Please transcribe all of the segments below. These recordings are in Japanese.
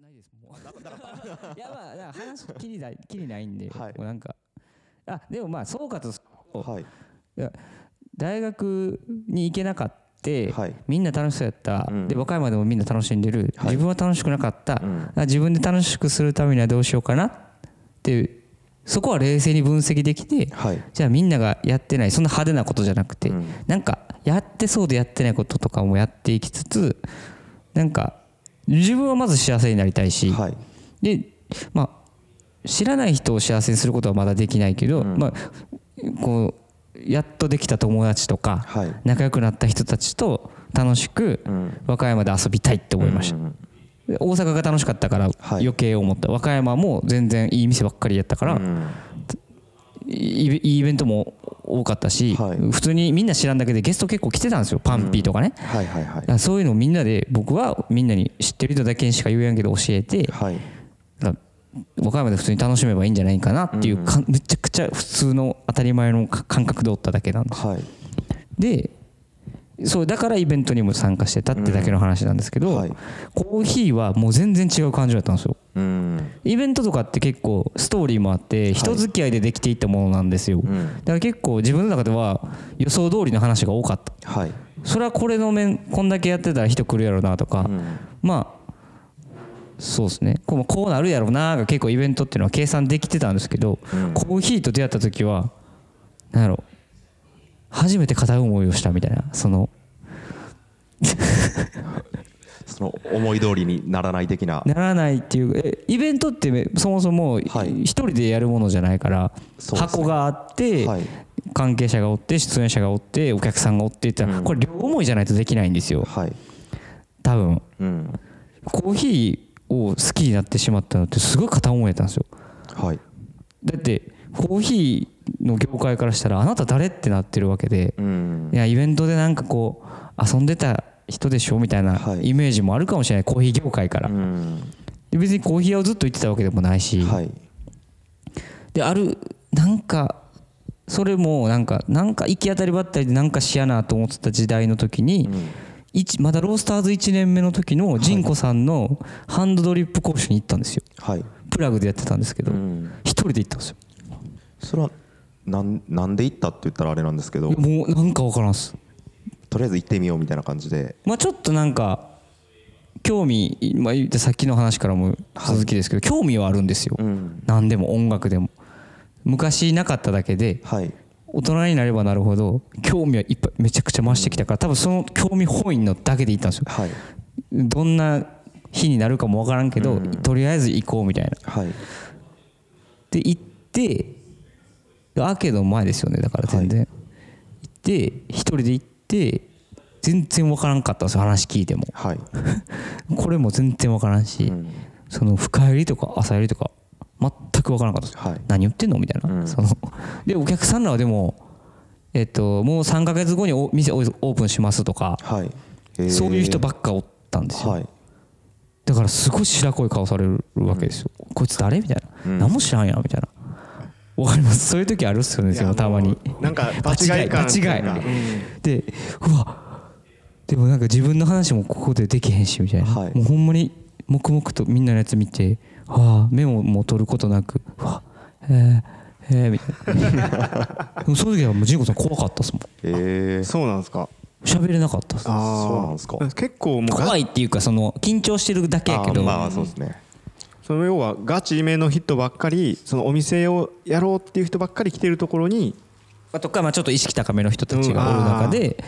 ないです。もう。いやまあ話きりないきりないんで、はい。もうなんか。あでもまあ総括するとはい。大学に行けなかった、はい。みんな楽しそうやった、うん。で和歌山でもみんな楽しんでる、はい。自分は楽しくなかった、うん。あ自分で楽しくするためにはどうしようかなっていう。そこは冷静に分析できてはい。じゃあみんながやってないそんな派手なことじゃなくて、うん。なんかやってそうでやってないこととかもやっていきつつなんか自分はまず幸せになりたいし、はい。でまあ知らない人を幸せにすることはまだできないけど、うん。まあこうやっとできた友達とか、はい。仲良くなった人たちと楽しくうん。和歌山で遊びたいって思いました、うんで大阪が楽しかったからはい。余計思った、和歌山も全然いい店ばっかりやったから、うんいいイベントも多かったし、はい。普通にみんな知らんだけでゲスト結構来てたんですよ。パンピーとかね、はいはいはい。だからそういうのをみんなで僕はみんなに知ってる人だけにしか言えやんけど教えてはい。和歌山で普通に楽しめばいいんじゃないかなっていうか、めちゃくちゃ普通の当たり前のか感覚でおっただけなんですはい。でそうだからイベントにも参加してたってだけの話なんですけど、うんはい。コーヒーはもう全然違う感情だったんですよ。うん。イベントとかって結構ストーリーもあって人付き合いでできていったものなんですよ、うん。だから結構自分の中では予想通りの話が多かった。はい。それはこれの面こんだけやってたら人来るやろうなとか、うん。まあそうですね。こうこうなるやろうなが結構イベントっていうのは計算できてたんですけど、うん。コーヒーと出会った時はなんやろ初めて片思いをしたみたいなその。その思い通りにならない的な。ならないっていうえイベントってめそもそもはい。一人でやるものじゃないから、箱があって、はい。関係者がおって出演者がおってお客さんがおってってこれ両思いじゃないとできないんですよ。はい。多分。うん。コーヒーを好きになってしまったのってすごい片思いやったんですよ。はい。だってコーヒーの業界からしたらあなた誰ってなってるわけで、うん。いやイベントでなんかこう遊んでた人でしょみたいなはい。イメージもあるかもしれないコーヒー業界から、うん。で別にコーヒー屋をずっと行ってたわけでもないし、はい。であるなんかそれもなんかなんか行き当たりばったりでなんかしやなと思ってた時代の時に、一まだロースターズ1年目の時のジンコさんのハンドドリップ講習に行ったんですよ。はい。プラグでやってたんですけどうん。一人で行ったんですよ。それはなんなんで行ったって言ったらあれなんですけど。もうなんか分からんっす。とりあえず行ってみようみたいな感じで。まあちょっとなんか興味、まあ、言ってさっきの話からも続きですけど、興味はあるんですよ、うん。何でも音楽でも。昔なかっただけではい。大人になればなるほど興味はいっぱいめちゃくちゃ増してきたから多分その興味本位のだけで行ったんですよ。はい。どんな日になるかも分からんけど、うん。とりあえず行こうみたいな。はい。で行ってアーケードの前ですよね。だから全然、行って一人で行って全然分からんかったんですよ。話聞いても。はい。これも全然分からんし、うん。その深入りとか浅入りとか全く分からなかったです、はい。何言ってんの？みたいな、うん。そのでお客さんらはでもえっともう3か月後にお店オープンしますとか、はい。へー。そういう人ばっかおったんですよ、はい。だからすごい白濃い顔されるわけですよ、こいつ誰？みたいな、うん。何も知らんやんみたいなわかります。そういう時あるっすよねたまに。なんか場違い。感場違いうか。場違でうわ。でもなんか自分の話もここでできへんしみたいな、はい。もうほんまに黙々とみんなのやつ見てはあメモも取ることなくうわへえへえみたいな。でもその時はもうジンコさん怖かったっすもん。えー、そうなんですか。喋れなかったっす。あー。そうなんですか。結構もうが怖いっていうかその緊張してるだけやけど、あーまあそうですねその要はガチめの人ばっかりそのお店をやろうっていう人ばっかり来てるところにあとかまあちょっと意識高めの人たちがおる中で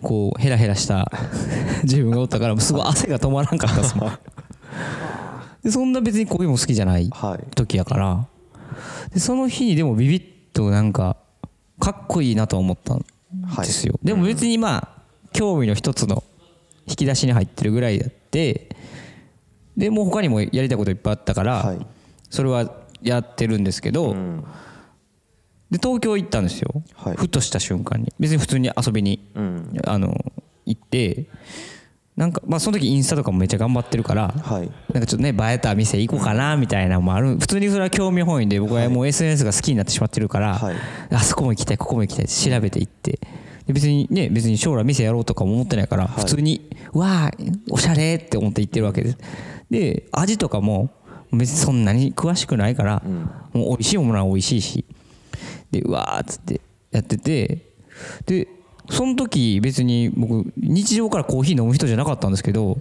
こうヘラヘラした 自分がおったからすごい汗が止まらんかったっすもん。でそんな別にこういうのも好きじゃない時やから。でその日にでもビビッとなんかかっこいいなと思ったんですよ、でも別にまあ興味の一つの引き出しに入ってるぐらいだってでもう他にもやりたいこといっぱいあったから、はい。それはやってるんですけど、うん。で東京行ったんですよ、はい。ふとした瞬間に。別に普通に遊びに、うん。あの行ってなんかまあその時インスタとかもめっちゃ頑張ってるから、はい。なんかちょっとね映えた店行こうかなみたいなのもある。普通にそれは興味本位で僕はもう SNS が好きになってしまってるから、はい。あそこも行きたいここも行きたいって調べて行ってで別にね別に将来店やろうとかも思ってないから、普通にわあおしゃれって思って行ってるわけですで味とかも別にそんなに詳しくないから、ん。もう美味しいものは美味しいし。でうわーっつってやっててでその時別に僕日常からコーヒー飲む人じゃなかったんですけど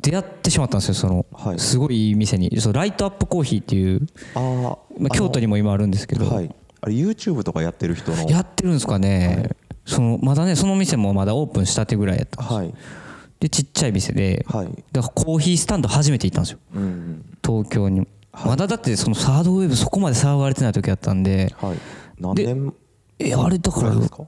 出会ってしまったんですよその、はい。すごいいい店に。そうライトアップコーヒーっていう、あーまあ、京都にも今あるんですけど、はい。あれ YouTube とかやってる人の。やってるんですかね、そのまだねその店もまだオープンしたてぐらいやったんですよ。はいでちっちゃい店で、はい。だからコーヒースタンド初めて行ったんですよ。うん東京に、まだだってそのサードウェーブそこまで騒がれてない時やったんで。はい。何で年？えあれだからくらいですか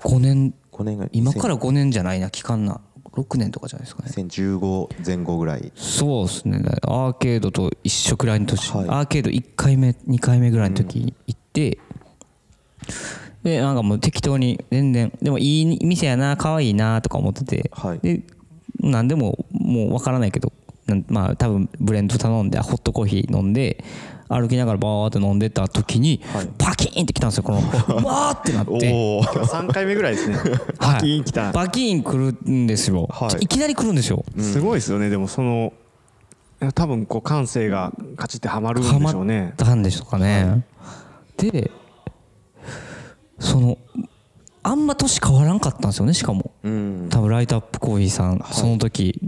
？5年。5年今から5年じゃないな期間な。6年とかじゃないですかね。2015前後ぐらい。そうですね。アーケードと一緒くらいの年、はい。アーケード1回目2回目ぐらいの時に行って、でなんかもう適当に全然。でもいい店やな可愛いなとか思ってて、はい。で何でももう分からないけどまあ多分ブレンド頼んでホットコーヒー飲んで歩きながらバーって飲んでた時に、はい。パキーンってきたんですよこのう わーってなって。おお3回目ぐらいですね。はい。パキーンきた。バキーン来るんですよ、はい。い、きなり来るんですよ。すごいですよね。でもその多分こう感性がカチってはまるんでしょうね。たんでしょうかね、でそのあんま年変わらんかったんですよねしかも。うん。多分ライトアップコーヒーさん、その時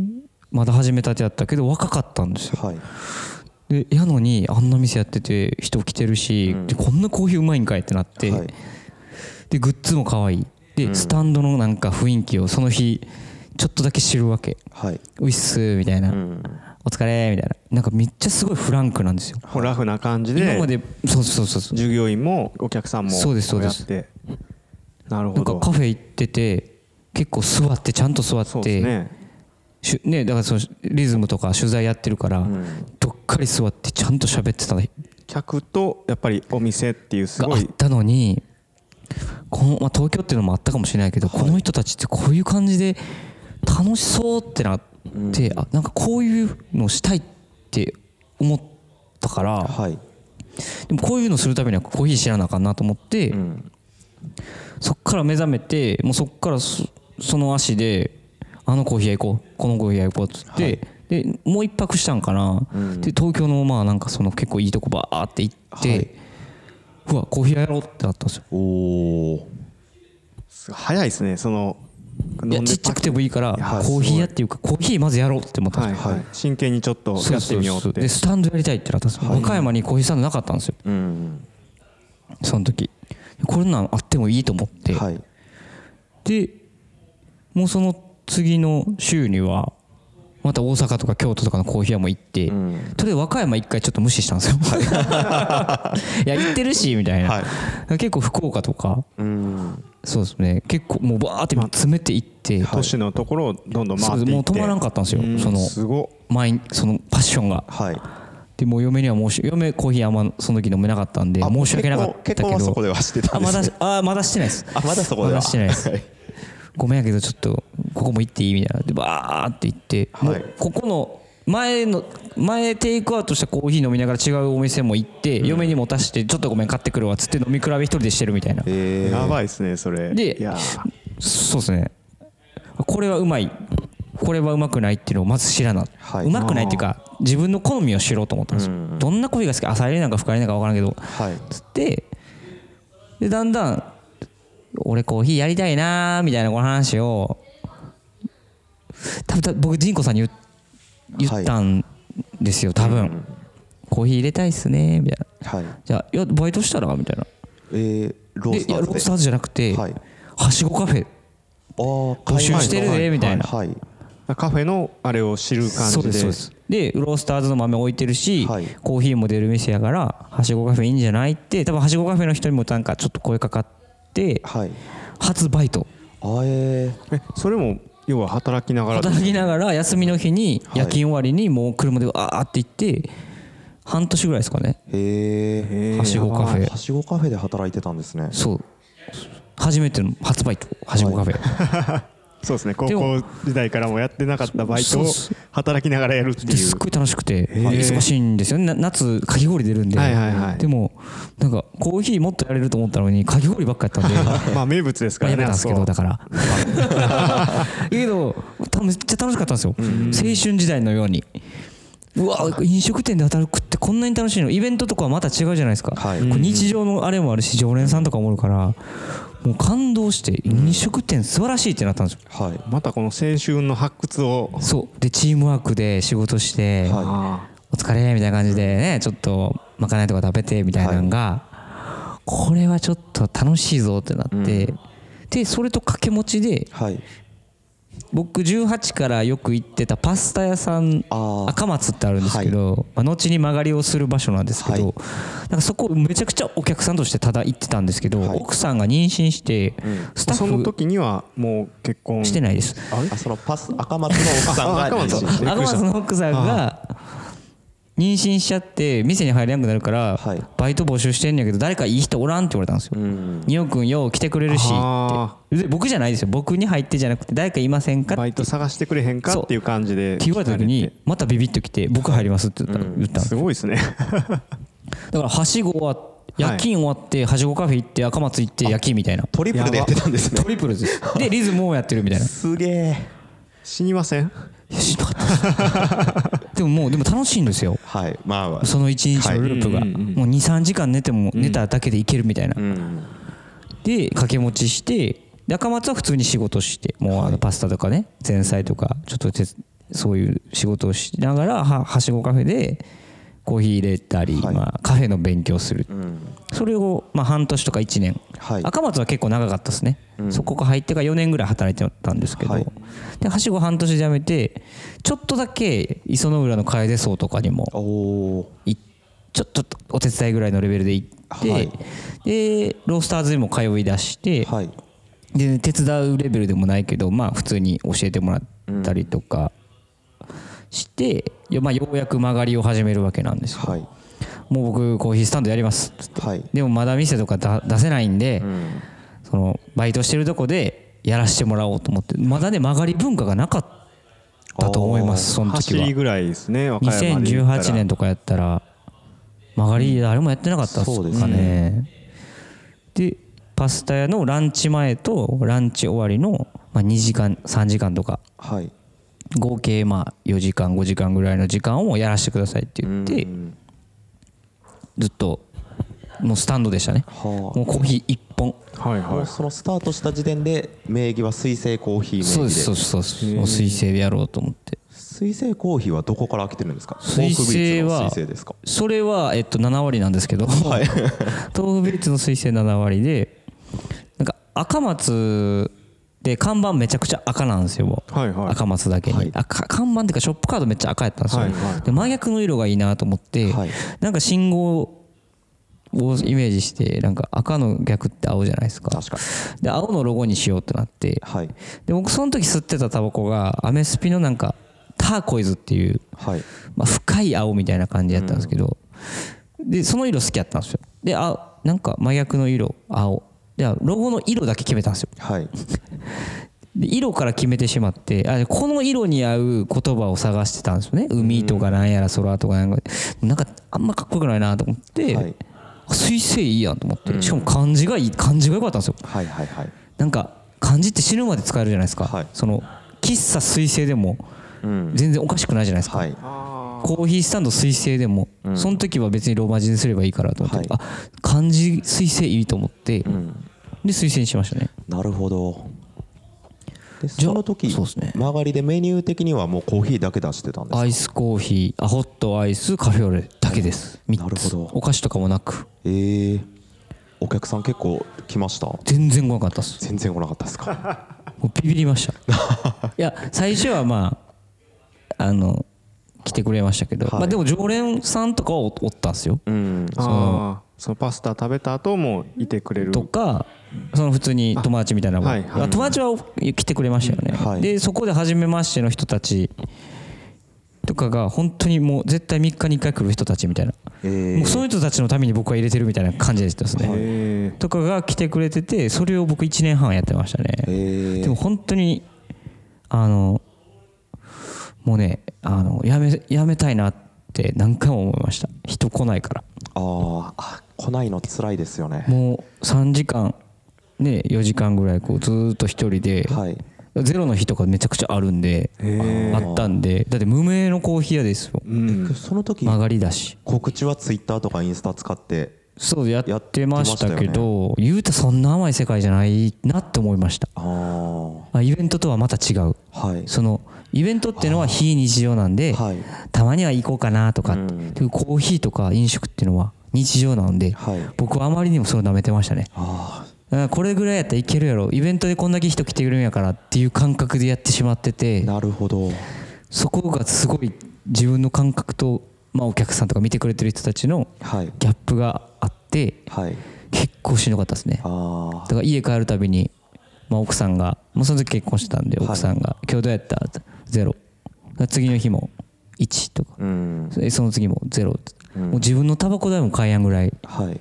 まだ始めたてやったけど若かったんですよ。はい。でやのにあんな店やってて人来てるし、うん。でこんなコーヒーうまいんかいってなって、はい。でグッズも可愛い。で、スタンドのなんか雰囲気をその日ちょっとだけ知るわけ。はい「ういっす」みたいな、うんお疲れ」みたいな。なんかめっちゃすごいフランクなんですよ。ラフな感じで。今までそうそうそうそう。従業員もお客さんもそうですそうです。こやって。なるなんかほどカフェ行ってて結構座ってちゃんと座そうってですね。ねだからそのリズムとか取材やってるから、ん。どっかり座ってちゃんと喋ってたが客とやっぱりお店っていうすごい。あったのにこの、まあ、東京っていうのもあったかもしれないけど、この人たちってこういう感じで楽しそうってなって、あなんかこういうのしたいって思ったから、はい。でもこういうのするためにはコーヒー知らなあかんなと思って、うん。そっから目覚めてもうそっからそその足であのコーヒー屋行こうこのコーヒー屋行こうっつって、でもう一泊したんかな、うん。で東京のまあなんかその結構いいとこバーって行って、はい。うわコーヒー屋やろうってなったんですよ。お早いですね。そのいやちっちゃくてもいいからはい。コーヒー屋っていうかコーヒーまずやろうって思ったんですよ、はいはい。真剣にちょっとやってみようって。でスタンドやりたいってなったんですよ、和歌山にコーヒースタンドなかったんですよ。うんその時。これなんあってもいいと思って、はい。でもうその次の週にはまた大阪とか京都とかのコーヒー屋も行って、ん。とりあえず和歌山一回ちょっと無視したんですよ、い、や行ってるしみたいな、はい。結構福岡とか。うん。そうですね。結構もうバーって詰めていって、都市のところをどんどん回ってもう止まらんかったんですよ、うん。そのすごっ。前そのパッションが。はい。でもう嫁には申し嫁コーヒーあんまその時飲めなかったんであ申し訳なかったけど。結婚はそこではしてたあまだんですね。あまだしてないです。あまだそこでは。まだしてないです。はいごめんやけどちょっとここも行っていいみたいな。でバーって行って、もはい。うここの前の前テイクアウトしたコーヒー飲みながら違うお店も行って、嫁に持たしてちょっとごめん買ってくるわっつって飲み比べ一人でしてるみたいな。えー。やばいですねそれ。でいやー。そうですね。これはうまい。これはうまくないっていうのをまず知らな、はい。うまくないっていうか自分の好みを知ろうと思ったんですよ、うんどんなコーヒーが好き朝入りなんか深入りなんか分からんけど。はい。つってでだんだん俺コーヒーやりたいなーみたいなこの話を多分僕仁子さんに言言ったんですよ多分、コーヒー入れたいっすねみたいな。はい。じゃあいやバイトしたらみたいな。えーロースターズで。ロースターズじゃなくて、はい。はしごカフェ。募集してるでみたいな。はいカフェのあれを知る感そうじでそうです。でロースターズの豆置いてるし、はい。コーヒーも出る店やからはしごカフェいいんじゃないって多分はしごカフェの人にもなんかちょっと声かかってはい。初バイト。あえー。えそれも要は働きながら働きながら休みの日にはい。夜勤終わりにもう車であーって行って半年ぐらいですかね。へえはしごカフェ。はしごカフェで働いてたんですね。そう。初めての初バイト。はしごカフェそうですね。高校時代からもやってなかったバイトを働きながらやるっていう。ですっごい楽しくてー忙しいんですよ。ねな夏かき氷出るんで、はいはいはい。でもなんかコーヒーもっとやれると思ったのにかき氷ばっかやったんで。まあ名物ですかまあらねやめたんですけどだかから けどためっちゃ楽しかったんですよ。青春時代のように。うわ飲食店で働くってこんなに楽しいの？イベントとかはまた違うじゃないですか、はい。日常のあれもあるし常連さんとかもおるからもう感動して飲食店素晴らしいってなったんですよ。はい。またこの青春の発掘を。そう。でチームワークで仕事して、はあお疲れみたいな感じでねちょっとまかないとか食べてみたいなのが、これはちょっと楽しいぞってなって、でそれと掛け持ちではい僕18からよく行ってたパスタ屋さん赤松ってあるんですけど、まあ、後に曲がりをする場所なんですけど、はい。なんかそこめちゃくちゃお客さんとしてただ行ってたんですけど、はい。奥さんが妊娠してスタそのッフ時にはもう結婚。してないです。あそのパス赤松の奥さんが 赤松の奥さんが妊娠しちゃって店に入れなくなるから、はい。バイト募集してんねんけど誰かいい人おらんって言われたんですよ。うん。ニオ君よう来てくれるしあってで僕じゃないですよ。僕に入ってじゃなくて誰かいませんかバイト探してくれへんかっていう感じでって言われた時にまたビビッと来て僕入りますって言ったら言ったすすごいですね。だからはしご終わっ夜勤終わってはしごカフェ行って赤松行って夜勤みたいな。トリプルでやってたんですね。トリプルです。でリズムをやってるみたいな。すげえ。死にません？いや知らなかったでももうでも楽しいんですよ。はい。まあその一日のループが。はいもう23時間寝ても寝ただけでいけるみたいな。うん。で掛け持ちしてで赤松は普通に仕事してもうあのパスタとかね前菜とかちょっと手そういう仕事をしながらははしごカフェでコーヒー入れたり、はい。まあ、カフェの勉強する。うんそれをまあ半年とか1年、はい。赤松は結構長かったですね、そこから入ってから4年ぐらい働いてたんですけど、はい。ではしご半年で辞めてちょっとだけ磯の浦の楓荘とかにもちょっとお手伝いぐらいのレベルで行って、はい。でロースターズにも通い出して、はい。で手伝うレベルでもないけどまあ普通に教えてもらったりとかして、いやまあ、ようやく曲がりを始めるわけなんですよ、はいもう僕コーヒースタンドやります。っつってはい。でもまだ店とかだ出せないんで、うん。そのバイトしてるとこでやらせてもらおうと思ってまだね曲がり文化がなかったと思いますその時は。走りぐらいですね和歌山で言ったら。2018年とかやったら曲がり誰もやってなかったっすかそうですね。でパスタ屋のランチ前とランチ終わりの、まあ、2時間3時間とか。はい。合計まあ4時間5時間ぐらいの時間をやらせてくださいって言ってうんずっともうスタンドでしたね。はもうコーヒー1本。はいはうそのスタートした時点で名義は水星コーヒー名そうで。義ですそうですそうです。もう水星でやろうと思って。水星コーヒーはどこから来てるんですか？水星は豆腐ビーツの水星ですか？それはえっと7割なんですけど、豆腐ビーツの水星7割でなんか赤松で看板めちゃくちゃ赤なんですよ、はいはい。赤松だけに、はい。赤看板っていうかショップカードめっちゃ赤やったんですよ、はいはい。で真逆の色がいいなと思って、はい。なんか信号をイメージしてなんか赤の逆って青じゃないですか。で青のロゴにしようってなって。はい。で僕その時吸ってたタバコがアメスピのなんかターコイズっていうはい。まあ、深い青みたいな感じやったんですけど、でその色好きやったんですよ。であなんか真逆の色青でロゴの色だけ決めたんですよ。はい。で色から決めてしまってあこの色に合う言葉を探してたんですよね。海とかなんやら空とかなんか。なんかあんまかっこよくないなと思って、はい。あ水星いいやんと思って。しかも漢字がいい漢字が良かったんですよ。はいはいはい。なんか漢字って死ぬまで使えるじゃないですか、はい。その喫茶水星でもうん。全然おかしくないじゃないですか、はいコーヒースタンド水星でも、うん。その時は別にローマ字にすればいいからと思って、はい。あ漢字水星いいと思って、うん。で水星にしましたね。なるほど。その時そうっすね。曲がりでメニュー的にはもうコーヒーだけ出してたんですか？アイスコーヒーあホットアイスカフェオレだけです。3つ。なるほど。お菓子とかもなく。ええお客さん結構来ました？全然来なかったです。全然来なかったですか？もうビビりました。いや最初はまああの来てくれましたけど、はい。まあ、でも常連さんとかはおおったんですよ。うん。ああそのパスタ食べた後もいてくれる。とかその普通に友達みたいなのもはいはい。あ友達は来てくれましたよね、はい。でそこで初めましての人たちとかが本当にもう絶対3日に1回来る人たちみたいな、ええもうそういう人たちのために僕は入れてるみたいな感じでしたですね、へとかが来てくれててそれを僕1年半やってましたね、ええでも本当にあのもうねあのやめやめたいなって何回も思いました。人来ないから。あーあ来ないの辛いですよね。もう3時間ね4時間ぐらいこうずーっと一人で、はい。ゼロの日とかめちゃくちゃあるんでへあったんでだって無名のコーヒー屋ですよ。うん。その時曲がりだし。告知はツイッターとかインスタ使って？そうややってましたけど言うてそんな甘い世界じゃないなって思いました。あああイベントとはまた違う。はい。そのイベントっていうのは非日常なんではい。たまには行こうかなとかうん。でコーヒーとか飲食っていうのは日常なんではい。僕はあまりにもそれを舐めてましたね。これぐらいやったらいけるやろ。イベントでこんだけ人来てくれるんやからっていう感覚でやってしまってあてなるほど。そこがすごい自分の感覚と、まあ、お客さんとか見てくれてる人たちのはい。ギャップがあってはい。結構しんどかったですね。あだから家帰るたびに、まあ、奥さんがもうその時結婚してたんではい。奥さんが「今日どうやった?」ってゼロ。次の日も1とか。あうん。そその次もゼロ。ってうん。もう自分のタバコ代も買えやんぐらいはい。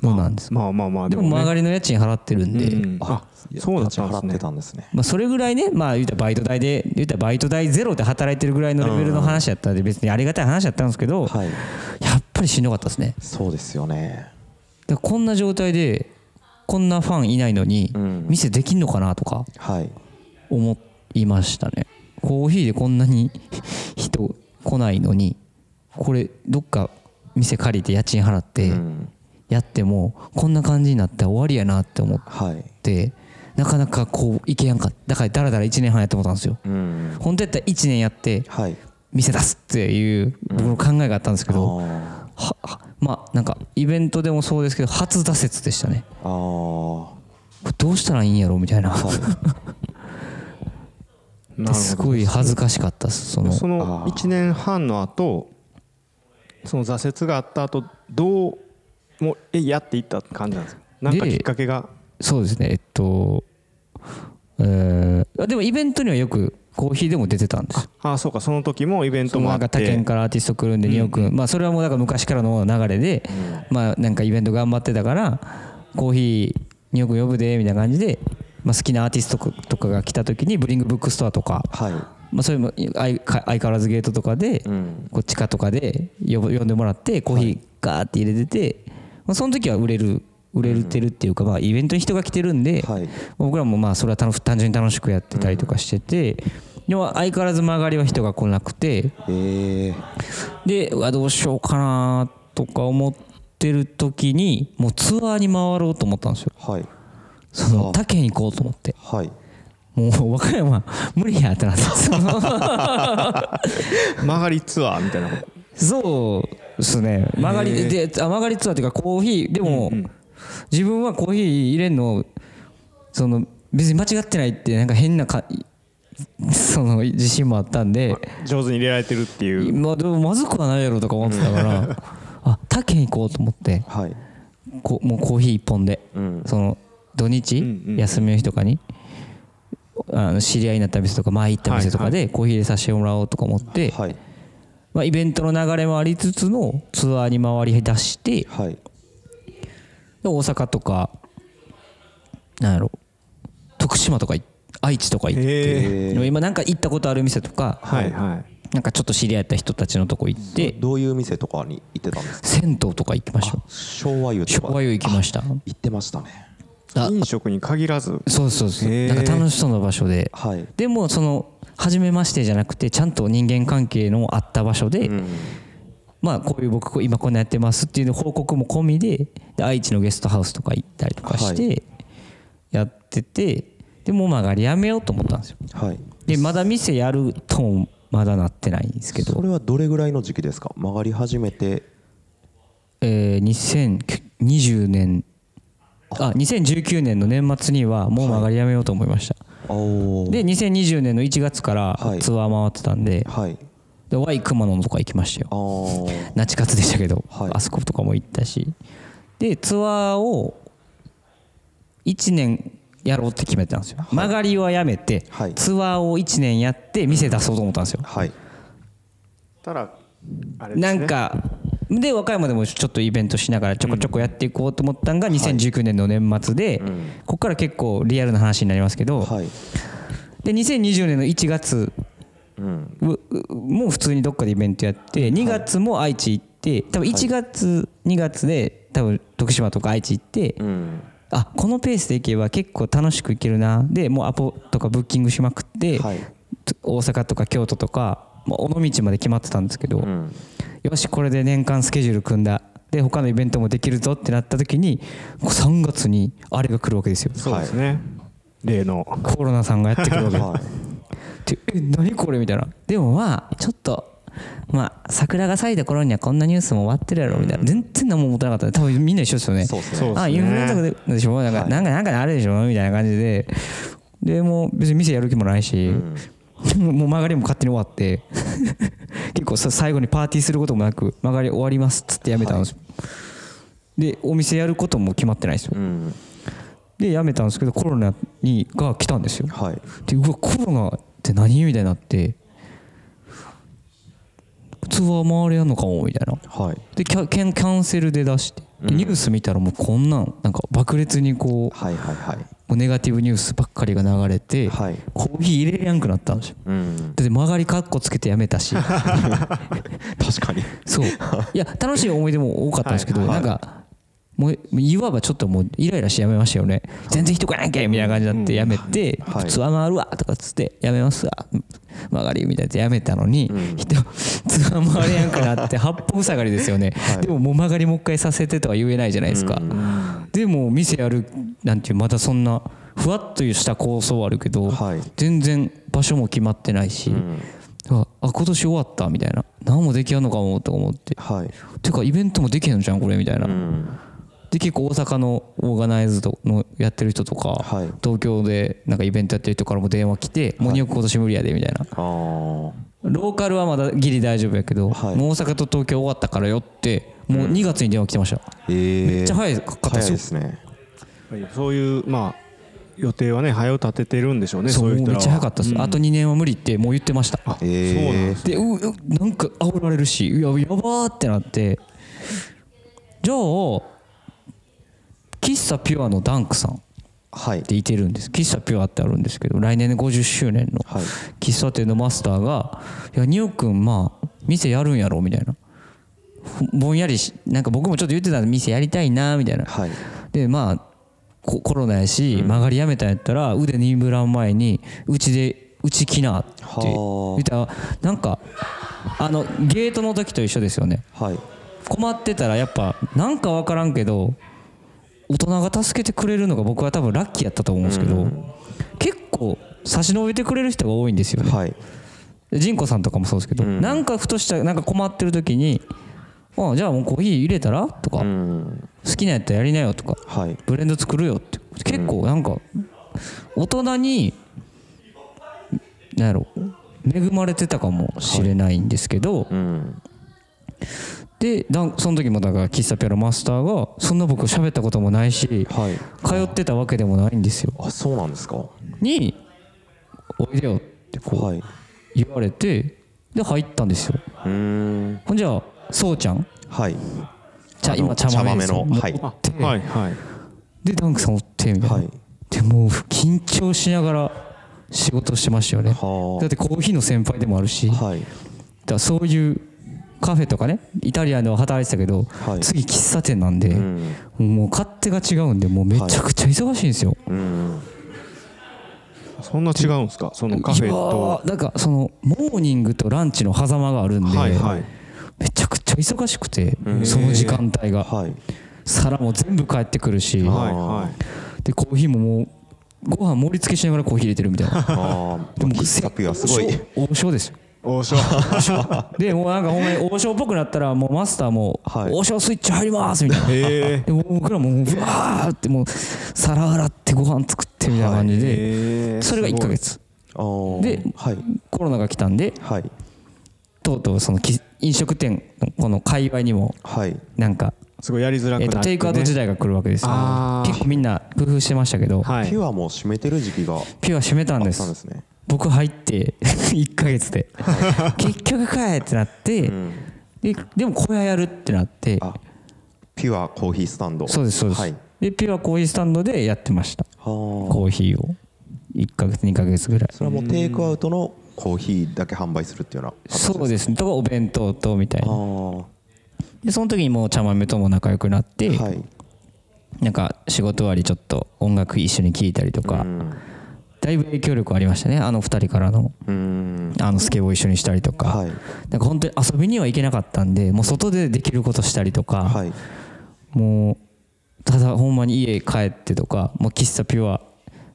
のなんです。まあまあまあでも曲がりりの家賃払ってるんで、うん。あそうだったんですね。払ってたんですね。まあ、それぐらいね、まあ、言うたらバイト代で、言うたらバイト代ゼロで働いてるぐらいのレベルの話やったんで、別にありがたい話やったんですけど、はい。やっぱりしんどかったですね。そうですよね。だこんな状態で、こんなファンいないのにうん、店できんのかなとかはい。思いましたね。コーヒーでこんなに 人来ないのに、これ、どっか店借りて家賃払ってうん。やっても、こんな感じになったら終わりやなって思っはい。て、なかなかこういけやんか。だから、だらだら1年半やって思ったんですよ。うん。本当やったら1年やってはい。店出すっていう僕の考えがあったんですけど、まあなんかイベントでもそうですけど初挫折でしたね。どうしたらいいんやろみたいな、ーはいすごい恥ずかしかったですその。そのあー。1年半の後その挫折があった後どうもうえやっていった感じなんですか？なんかできっかけが？そうですねえっとえーあでもイベントにはよくコーヒーでも出てたんですああそうか。その時もイベントそのなんかもあって他県からアーティスト来るんで2億、まあそれはもうだから昔からの流れで、まあなんかイベント頑張ってたからコーヒー2億呼ぶでみたいな感じで、まあ、好きなアーティストとかが来た時にブリングブックストアとか、はい。まあ、それも相相変わらずゲートとかで、うん。こう地下とかで呼ぶ呼んでもらってコーヒーガーって入れてて、まあ、その時は売れる売れてるっていうか、まあ、イベントに人が来てるんで、はい。僕らもまあそれは楽単純に楽しくやってたりとかしてて、でも相変わらず曲がりは人が来なくてえー。でうわどうしようかなとか思ってる時にもうツアーに回ろうと思ったんですよ。はいその他県行こうと思って。はい。もう和歌山無理やってなってその 曲がりツアーみたいなこと？そうですね。曲がりであ曲がりツアーっていうかコーヒーでも、自分はコーヒー入れんのその別に間違ってないってなんか変なかその自信もあったんで、上手に入れられてるっていう。まあでもまずくはないやろとか思ってたから。あ他県行こうと思って。はい。こもうコーヒー一本で、うん。その土日、うんうん休みの日とかにあの知り合いになった店とか前行った店とかでコーヒー入れさせてもらおうとか思って、はい。まあ、イベントの流れもありつつのツアーに回り出してはい。で大阪とかなんやろ徳島とかい愛知とか行って今なんか行ったことある店とかはいはい。なんかちょっと知り合った人たちのとこ行ってどういう店とかに行ってたんですか？銭湯とか行きました。昭和湯とか。昭和湯行きました。行ってましたね。あ飲食に限らず。そうそうそう。なんか楽しそうな場所で。はい。でもその初めましてじゃなくてちゃんと人間関係のあった場所で、うん。まあこういう僕今こんなやってますっていうの報告も込みでで愛知のゲストハウスとか行ったりとかしてやっててでもう曲がりやめようと思ったんですよ。はい。でまだ店やるともまだなってないんですけど、それはどれぐらいの時期ですか？曲がり始めて。えー、2020年あ2019年の年末にはもう曲がりやめようと思いました、おー。で2020年の1月からはい。ツアー回ってたんで、はい。で Y 熊野とか行きましたよ。あー。那智勝でしたけど、はい。あそことかも行ったし。でツアーを1年やろうって決めてたんですよ、曲がりはやめて、はい。ツアーを1年やって店出そうと思ったんですよ、はい。たらあれですね。なんかで和歌山でもちょっとイベントしながらちょこちょこやっていこうと思ったのが2019年の年末で、ここから結構リアルな話になりますけど、はい。で2020年の1月もう普通にどっかでイベントやって2月も愛知行って多分1月2月で多分徳島とか愛知行ってうん。あこのペースで行けば結構楽しく行けるな。でもうアポとかブッキングしまくって、はい。大阪とか京都とかまあ尾道まで決まってたんですけど、うんよしこれで年間スケジュール組んだ。で他のイベントもできるぞってなった時にこう3月にあれが来るわけですよ。そうですね、例の。コロナさんがやってくるわけ。はい。でえ何これみたいな。でもまあちょっとまあ桜が咲いた頃にはこんなニュースも終わってるやろみたいな。全然何も思ってなかった。多分みんな一緒ですよね。そうですね。あインフルエンザででしょ。なんか、はい。なんかなんかあるでしょみたいな感じで。でもう別に店やる気もないし、もう曲がりも勝手に終わって。結構さ最後にパーティーすることもなく曲がり終わりますっつってやめたんですよ、でお店やることも決まってないですよ。うん。でやめたんですけどコロナにが来たんですよ。はい。でうわコロナって何みたいになってツアー回れやんのかもみたいな。はい。でキャキャンキャンセルで出して。でニュース見たらもうこんなんなんか爆裂にこうはいはいはいもうネガティブニュースばっかりが流れて、はい。コーヒー入れれやんくなったんですよ。うん。だって曲がりカッコつけてやめたし。確かに。そう。いや楽しい思い出も多かったんですけど、はい。なんかもういわばちょっともうイライラしてやめましたよね。全然人来やんけみたいな感じになってやめて、はい。ツアー回るわとかっつってやめますわ曲がりみたいなやつやめたのに、うん。人ツアー回れやんかなって八方塞がりですよね、はい。でももう曲がりもう一回させてとは言えないじゃないですか、うん。でも店やるなんていうまだそんなふわっとした構想はあるけど、はい。全然場所も決まってないし、うん。ああ今年終わったみたいな。何もできやんのかもと思って。はい。てかイベントもできへんじゃんこれみたいな、うんで結構大阪のオーガナイズドのやってる人とか、はい。東京でなんかイベントやってる人からも電話来て、もう2億今年無理やでみたいな。ローカルはまだギリ大丈夫やけど、はい。もう大阪と東京終わったからよってもう2月に電話来てました、ええめっちゃ早かったですよ。早いですね。そういうまあ予定はね早う立ててるんでしょうねそうそういう人らは。もうめっちゃ早かったです、うん。あと2年は無理ってもう言ってました。あえそうなんえですでううなんか煽られるしいややばーってなって。じゃあ喫茶ピュアのダンクさんっはい。ていてるんです。喫茶ピュアってあるんですけど来年で50周年のはい。喫茶店のマスターが「いやニオ君まあ店やるんやろ」みたいな。ぼんやりしなんか僕もちょっと言ってたんで店やりたいなみたいな。はい。でまあココロナやし曲がりやめたんやったら腕にぶらん前にうちでうち来なってはあ。言ったらなんかあのゲートの時と一緒ですよね。はい。困ってたらやっぱなんか分からんけど大人が助けてくれるのが僕は多分ラッキーやったと思うんですけど結構差し伸べてくれる人が多いんですよね。はい。ジンコさんとかもそうですけど、うん。なんかふとしたなんか困ってる時に「あじゃあもうコーヒー入れたら?」とか、うん。好きなやったらやりなよ」とかはい。ブレンド作るよって結構なんか大人になんやろ恵まれてたかもしれないんですけど、うんでだんその時もだから喫茶ピアノマスターがそんな僕喋ったこともないしはい。通ってたわけでもないんですよ。あそうなんですか？に「おいでよ」ってこはい。う言われてで入ったんですよ。うーん。ほんじゃあそうちゃん？はい。茶あの今茶豆のはい持って。はい。はいでダンクさんおってみたいな、はい。でもう緊張しながら仕事してましたよね。はあ。だってコーヒーの先輩でもあるし、はい。らそういうカフェとかねイタリアンでは働いてたけど、はい。次喫茶店なんで、うん。もう勝手が違うんでもうめちゃくちゃ忙しいんですよ、うん。そんな違うんですか？そのカフェとーなんかそのモーニングとランチの狭間があるんで、はいはい。めちゃくちゃ忙しくて、うんその時間帯が、はい。皿も全部帰ってくるし、あはいはい。でコーヒーももうご飯盛り付けしながらコーヒー入れてるみたいな。ああでも喫茶ピュアすごい。王将ですよ王将。でもうなんかほんまに王将っぽくなったらもうマスターもはい。王将スイッチ入りますみたいな。でも僕らもううわーってもう皿洗ってご飯作ってみたいな感じでそれが1ヶ月。ではい。コロナが来たんではい。とうとうそのき飲食店のこの界隈にもはい。なんかすごいやりづらくえなって、ね。テイクアウト時代が来るわけですよ。あー。結構みんな工夫してましたけどはい。ピュアも閉めてる時期がピュア閉めたんです。ですね僕入って 1ヶ月で。結局かいってなってうん。ででも小屋やるってなって。あピュアコーヒースタンド。そうですそうです、はい。でピュアコーヒースタンドでやってました。はコーヒーを。1ヶ月2ヶ月ぐらい。それはもうテイクアウトのコーヒーだけ販売するっていうような形そうです。ねとかお弁当とみたいあなあ。でその時にもう茶豆とも仲良くなって、はい。なんか仕事終わりちょっと音楽一緒に聴いたりとか、うんだいぶ影響力ありましたねあの2人からの。うん。あのスケボー一緒にしたりとか、はい。なんか本当に遊びには行けなかったんでもう外でできることしたりとか、はい。もうただほんまに家帰ってとかもう喫茶ピュア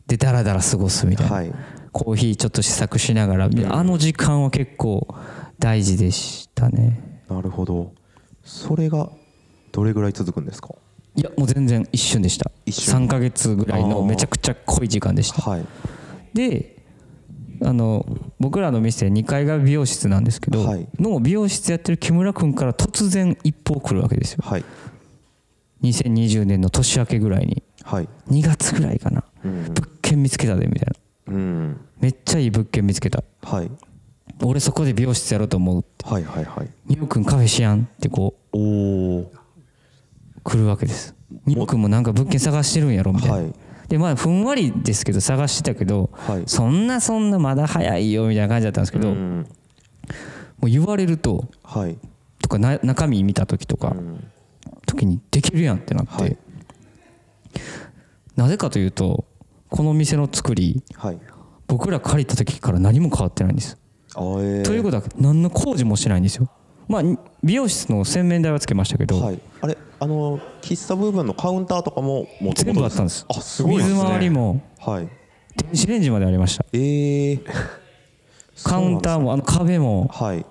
でダラダラ過ごすみたいな、はい。コーヒーちょっと試作しながら、であの時間は結構大事でしたね。なるほど。それがどれぐらい続くんですか？いやもう全然一瞬でした。一瞬。3ヶ月ぐらいのめちゃくちゃ濃い時間でした。はい。であの僕らの店2階が美容室なんですけど、はい。の美容室やってる木村君から突然一報来るわけですよ。はい。2020年の年明けぐらいに。はい。2月ぐらいかな。うん。物件見つけたでみたいな。うん。めっちゃいい物件見つけた。はい。俺そこで美容室やろうと思うって。はいはいはい。ニオ君カフェしやんってこおおう来るわけです。ニオ君もなんか物件探してるんやろみたいな、はい。でまあふんわりですけど探してたけど、はい。そんなそんなまだ早いよみたいな感じだったんですけど、もうん。う言われるとはい。とかな中身見た時とか、うん。時にできるやんってなって、はい。なぜかというとこの店の作りはい。僕ら借りた時から何も変わってないんです、ということは何の工事もしてないんですよまあ美容室の洗面台はつけましたけど、はい。あれあの喫茶部分のカウンターとかも全部あったんです。あすごいです水ね回りも。はい。電子レンジまでありました。えー。カウンターもあの壁も。はい。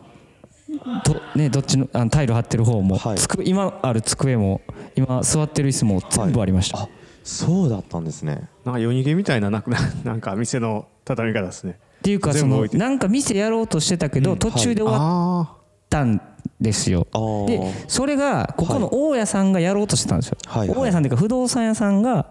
ど,、ね、どっちのあのタイル張ってる方も、はい。机今ある机も今座ってる椅子も全部ありました、あそうだったんですね。なんか夜逃げみたいななくな なんか店の畳み方ですね。っていうかそのなんか店やろうとしてたけど、途中で終わっあたんですよ、でそれがここの大家さんがやろうとしてたんですよ、はいはい。大家さんっていうか不動産屋さんが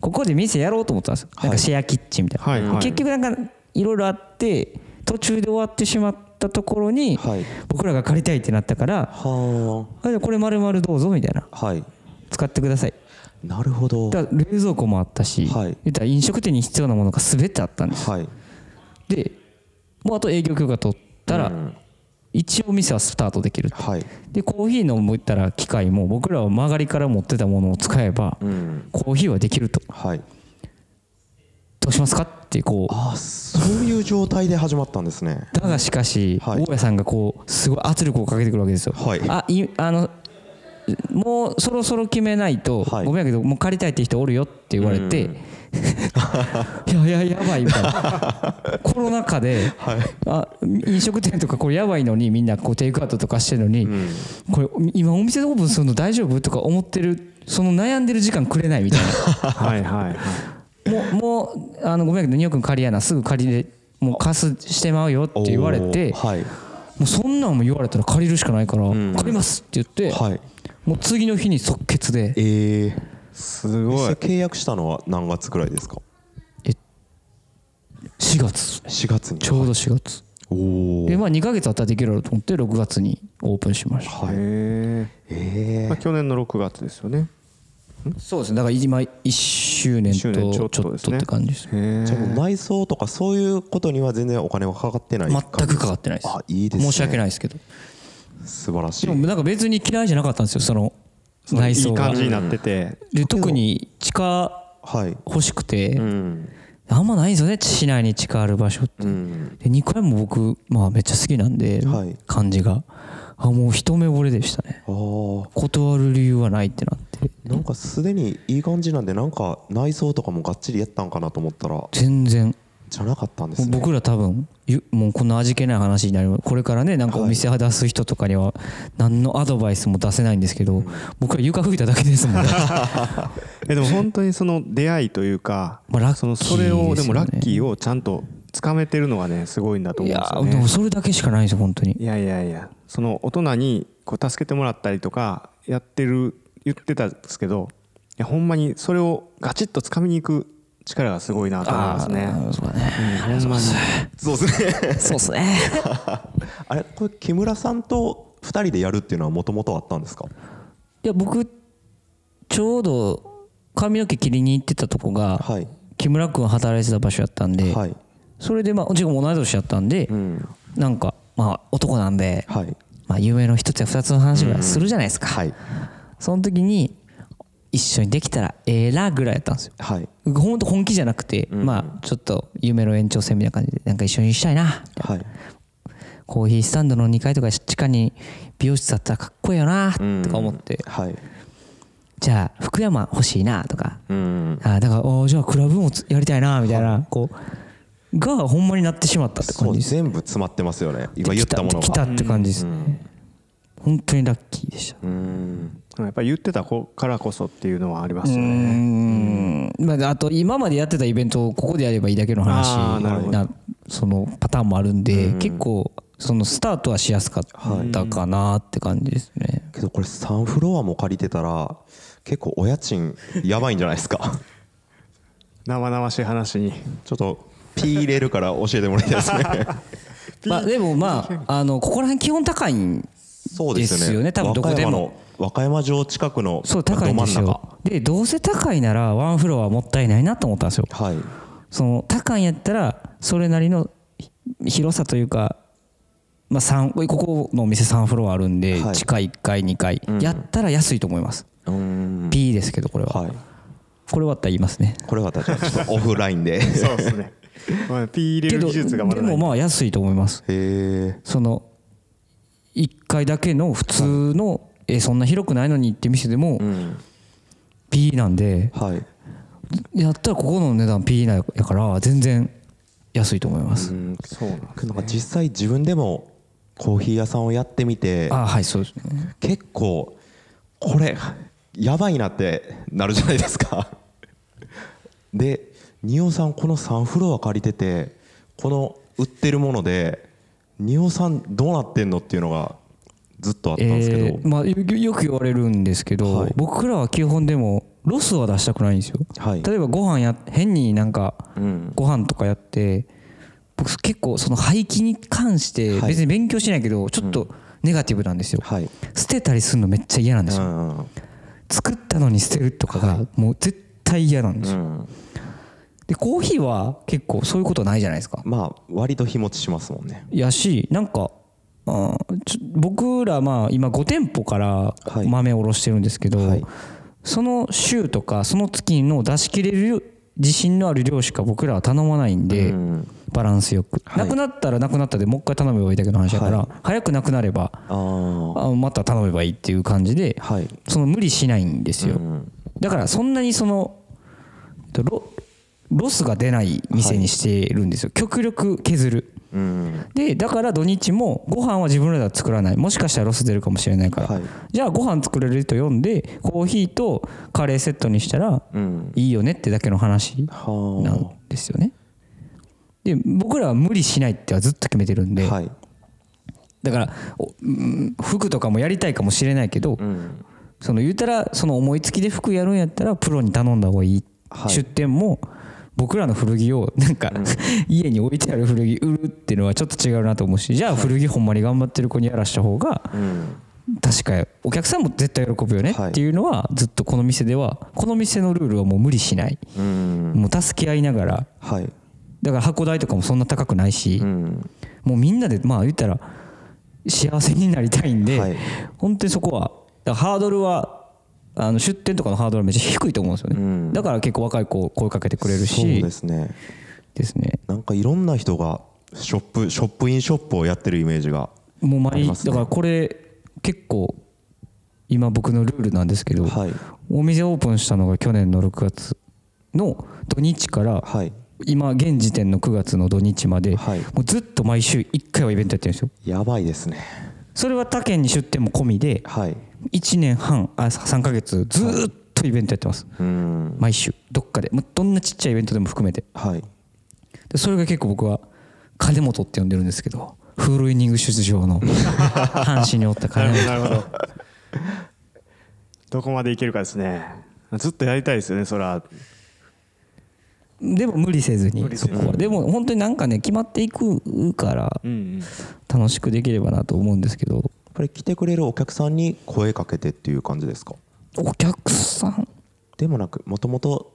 ここで店やろうと思ったんですよ、なんかシェアキッチンみたいな、はいはい。結局なんかいろいろあって途中で終わってしまったところに、はい。僕らが借りたいってなったからこれ丸々どうぞみたいな。あはい。使ってください。なるほど。冷蔵庫もあったし、はい。たら飲食店に必要なものが全てあったんですはい。でもうあと営業許可取ったら、うん一応店はスタートできるはい。でコーヒーのもったら機械も僕らは曲がりから持ってたものを使えばうん。コーヒーはできると。はい。どうしますかってこう。ああそういう状態で始まったんですね。だがしかしはい。大家さんがこうすごい圧力をかけてくるわけですよ。はい。あいあのもうそろそろ決めないと、はい。ごめんやけどもう借りたいって人おるよって言われて、いやいややばいみたいな。コロナ禍で、あ飲食店とかこれやばいのにみんなこうテイクアウトとかしてるのに、これ今お店オープンするの大丈夫とか思ってるその悩んでる時間くれないみたいあ はいはいはい。なもうもうあのごめんやけど2億借りやなすぐ借りでもう貸すしてまうよって言われてはい。もうそんなんも言われたら借りるしかないからん。借りますって言って、はいもう次の日に即決で。ええすごい。契約したのは何月くらいですか？4月。4月に。ちょうど4月。おおでまあ2ヶ月あったらできるやろうと思って6月にオープンしました。はい。へええ、まあ、去年の6月ですよね。そうですね。だから今1周年一周年ちょとちょっとって感じです。じゃあもう内装とかそういうことには全然お金はかかってない全くかかってないです。あいいですね。申し訳ないですけど素晴らしい。でもなんか別に嫌いじゃなかったんですよその内装が。いい感じになってて。で特に地下はい。欲しくて、うん。あんまないんですよね市内に地下ある場所って、うん。で2階も僕、まあ、めっちゃ好きなんで、はい。感じが。あもう一目惚れでしたね。断る理由はないってなって。なんかすでにいい感じなんでなんか内装とかもがっちりやったんかなと思ったら。全然じゃなかったんですね。僕ら多分ゆもうこんな味気ない話になるこれからねなんかお店出す人とかには何のアドバイスも出せないんですけど、僕ら床拭いただけですもんね。えでも本当にその出会いというかまあラッキーそのそれをでもラッキーをちゃんとつかめてるのがねすごいんだといや思うんですよね。でもそれだけしかないんですよ本当に。いやいやいやその大人にこう助けてもらったりとかやってる言ってたんですけどいやほんまにそれをガチッと掴みに行く力がすごいなと思いますね。そうだね。うん。ほんまにそうですね。そうっすね。あれこれ木村さんと2人でやるっていうのはもともとあったんですか？いや僕ちょうど髪の毛切りに行ってたとこが、はい。木村君働いてた場所やったんで、はい。それでまあうちも同い年やったんで、うん。なんかまあ男なんで、はい。まあ、夢の一つや二つの話はするじゃないですか、はい。その時に一緒にできたらええなぐらいやったんですよ。はい。本当本気じゃなくて、うん。まあちょっと夢の延長戦みたいな感じでなんか一緒にしたいなはい。コーヒースタンドの2階とか地下に美容室あったらかっこいいよなとか思って、はい。じゃあ福山欲しいなとか、うん。あだからおじゃあクラブもつやりたいなみたいな、こうがほんまになってしまったって感じです。全部詰まってますよね。今言ったものが。来たって感じです、本当にラッキーでした。うんやっぱり言ってた子からこそっていうのはありますよね。ん。まあ、あと今までやってたイベントをここでやればいいだけの話なるほど。なそのパターンもあるんで、うん。結構そのスタートはしやすかったかなって感じですね、けどこれ3フロアも借りてたら結構お家賃やばいんじゃないですか？生々しい話に。ちょっとピー入れるから教えてもらいたいですね。まあ、でもまああのここら辺基本高いんですよね多分どこでも和歌山城近くのそう高いんですど真んよでどうせ高いならワンフロアもったいないなと思ったんですよ。中はい。その高いんやったらそれなりのひ広さというか、まあ、三ここのお店3フロアあるんで、はい。地下1階2階、ん。やったら安いと思います、うーん。P ですけどこれは、はい。これはあったら言いますね。これは確かにちょっとオフラインで。へそうですね。まあ P 入れる技術がまだないで。もまあ安いと思います。えその1階だけの普通の、えそんな広くないのにって店でもうん。P なんではい。やったらここの値段 P やから全然安いと思います、うんそうなんです。なんか実際自分でもコーヒー屋さんをやってみてあはいそうですね。結構これやばいなってなるじゃないですか。で仁王さんこの3フロア借りててこの売ってるもので仁王さんどうなってんのっていうのがずっとあったんですけど、えーまあ、よよく言われるんですけど、はい。僕らは基本でもロスは出したくないんですよ、はい。例えばご飯や変になんかうん。ご飯とかやって僕結構その廃棄に関してはい。別に勉強しないけどちょっとネガティブなんですよ、はい。捨てたりするのめっちゃ嫌なんですよ、うん。作ったのに捨てるとかがもう絶対嫌なんですよ、うん。でコーヒーは結構そういうことないじゃないですか。まあ割と日持ちしますもんね。やしなんか僕らまあ今5店舗からはい。豆を卸してるんですけど、はい。その週とかその月の出し切れる自信のある量しか僕らは頼まないんで、うん。バランスよく、はい。なくなったらなくなったでもう一回頼めばいいだけの話だから、はい。早くなくなればあまた頼めばいいっていう感じではい。その無理しないんですよ、うん。だからそんなにそのロロスが出ない店にしてるんですよ、極力削る。うん。でだから土日もご飯は自分らでは作らない。もしかしたらロス出るかもしれないから、はい。じゃあご飯作れる人読んでコーヒーとカレーセットにしたらうん。いいよねってだけの話はなんですよね。で僕らは無理しないってはずっと決めてるんで、あはい。だからおうん服とかもやりたいかもしれないけど、うん。その言うたらその思いつきで服やるんやったらプロに頼んだ方がいい、はい。出店も僕らの古着をなんか、家に置いてある古着売るっていうのはちょっと違うなと思うしじゃあ古着ほんまに頑張ってる子にやらした方がうん。確かお客さんも絶対喜ぶよねはい。っていうのはずっとこの店ではこの店のルールはもう無理しない。うん。もう助け合いながら。はい。だから箱代とかもそんな高くないしうん。もうみんなでまあ言ったら幸せになりたいんで、はい。本当にそこはハードルはあの出店とかのハードルはめっちゃ低いと思うんですよね、うん。だから結構若い子声かけてくれるそうしですね。ですね。なんかいろんな人がショップショップインショップをやってるイメージがもう毎、ありますね。だからこれ結構今僕のルールなんですけど、はい。お店オープンしたのが去年の6月の土日からはい。今現時点の9月の土日まで、はい。もうずっと毎週1回はイベントやってるんですよ。やばいですねそれは他県に出店も込みではい。1年半あ3ヶ月ずーっとイベントやってます。うん。毎週どっかで。もうどんなちっちゃいイベントでも含めて。はい。でそれが結構僕は金本って呼んでるんですけどフルイニング出場の 阪神におった金本。なるほどど。こまでいけるかですね。ずっとやりたいですよねそらでも無理せずにそこは。でも本当になんかね決まっていくから楽しくできればなと思うんですけど。やっぱり来てくれるお客さんに声かけてっていう感じですか？お客さん？でもなくもともと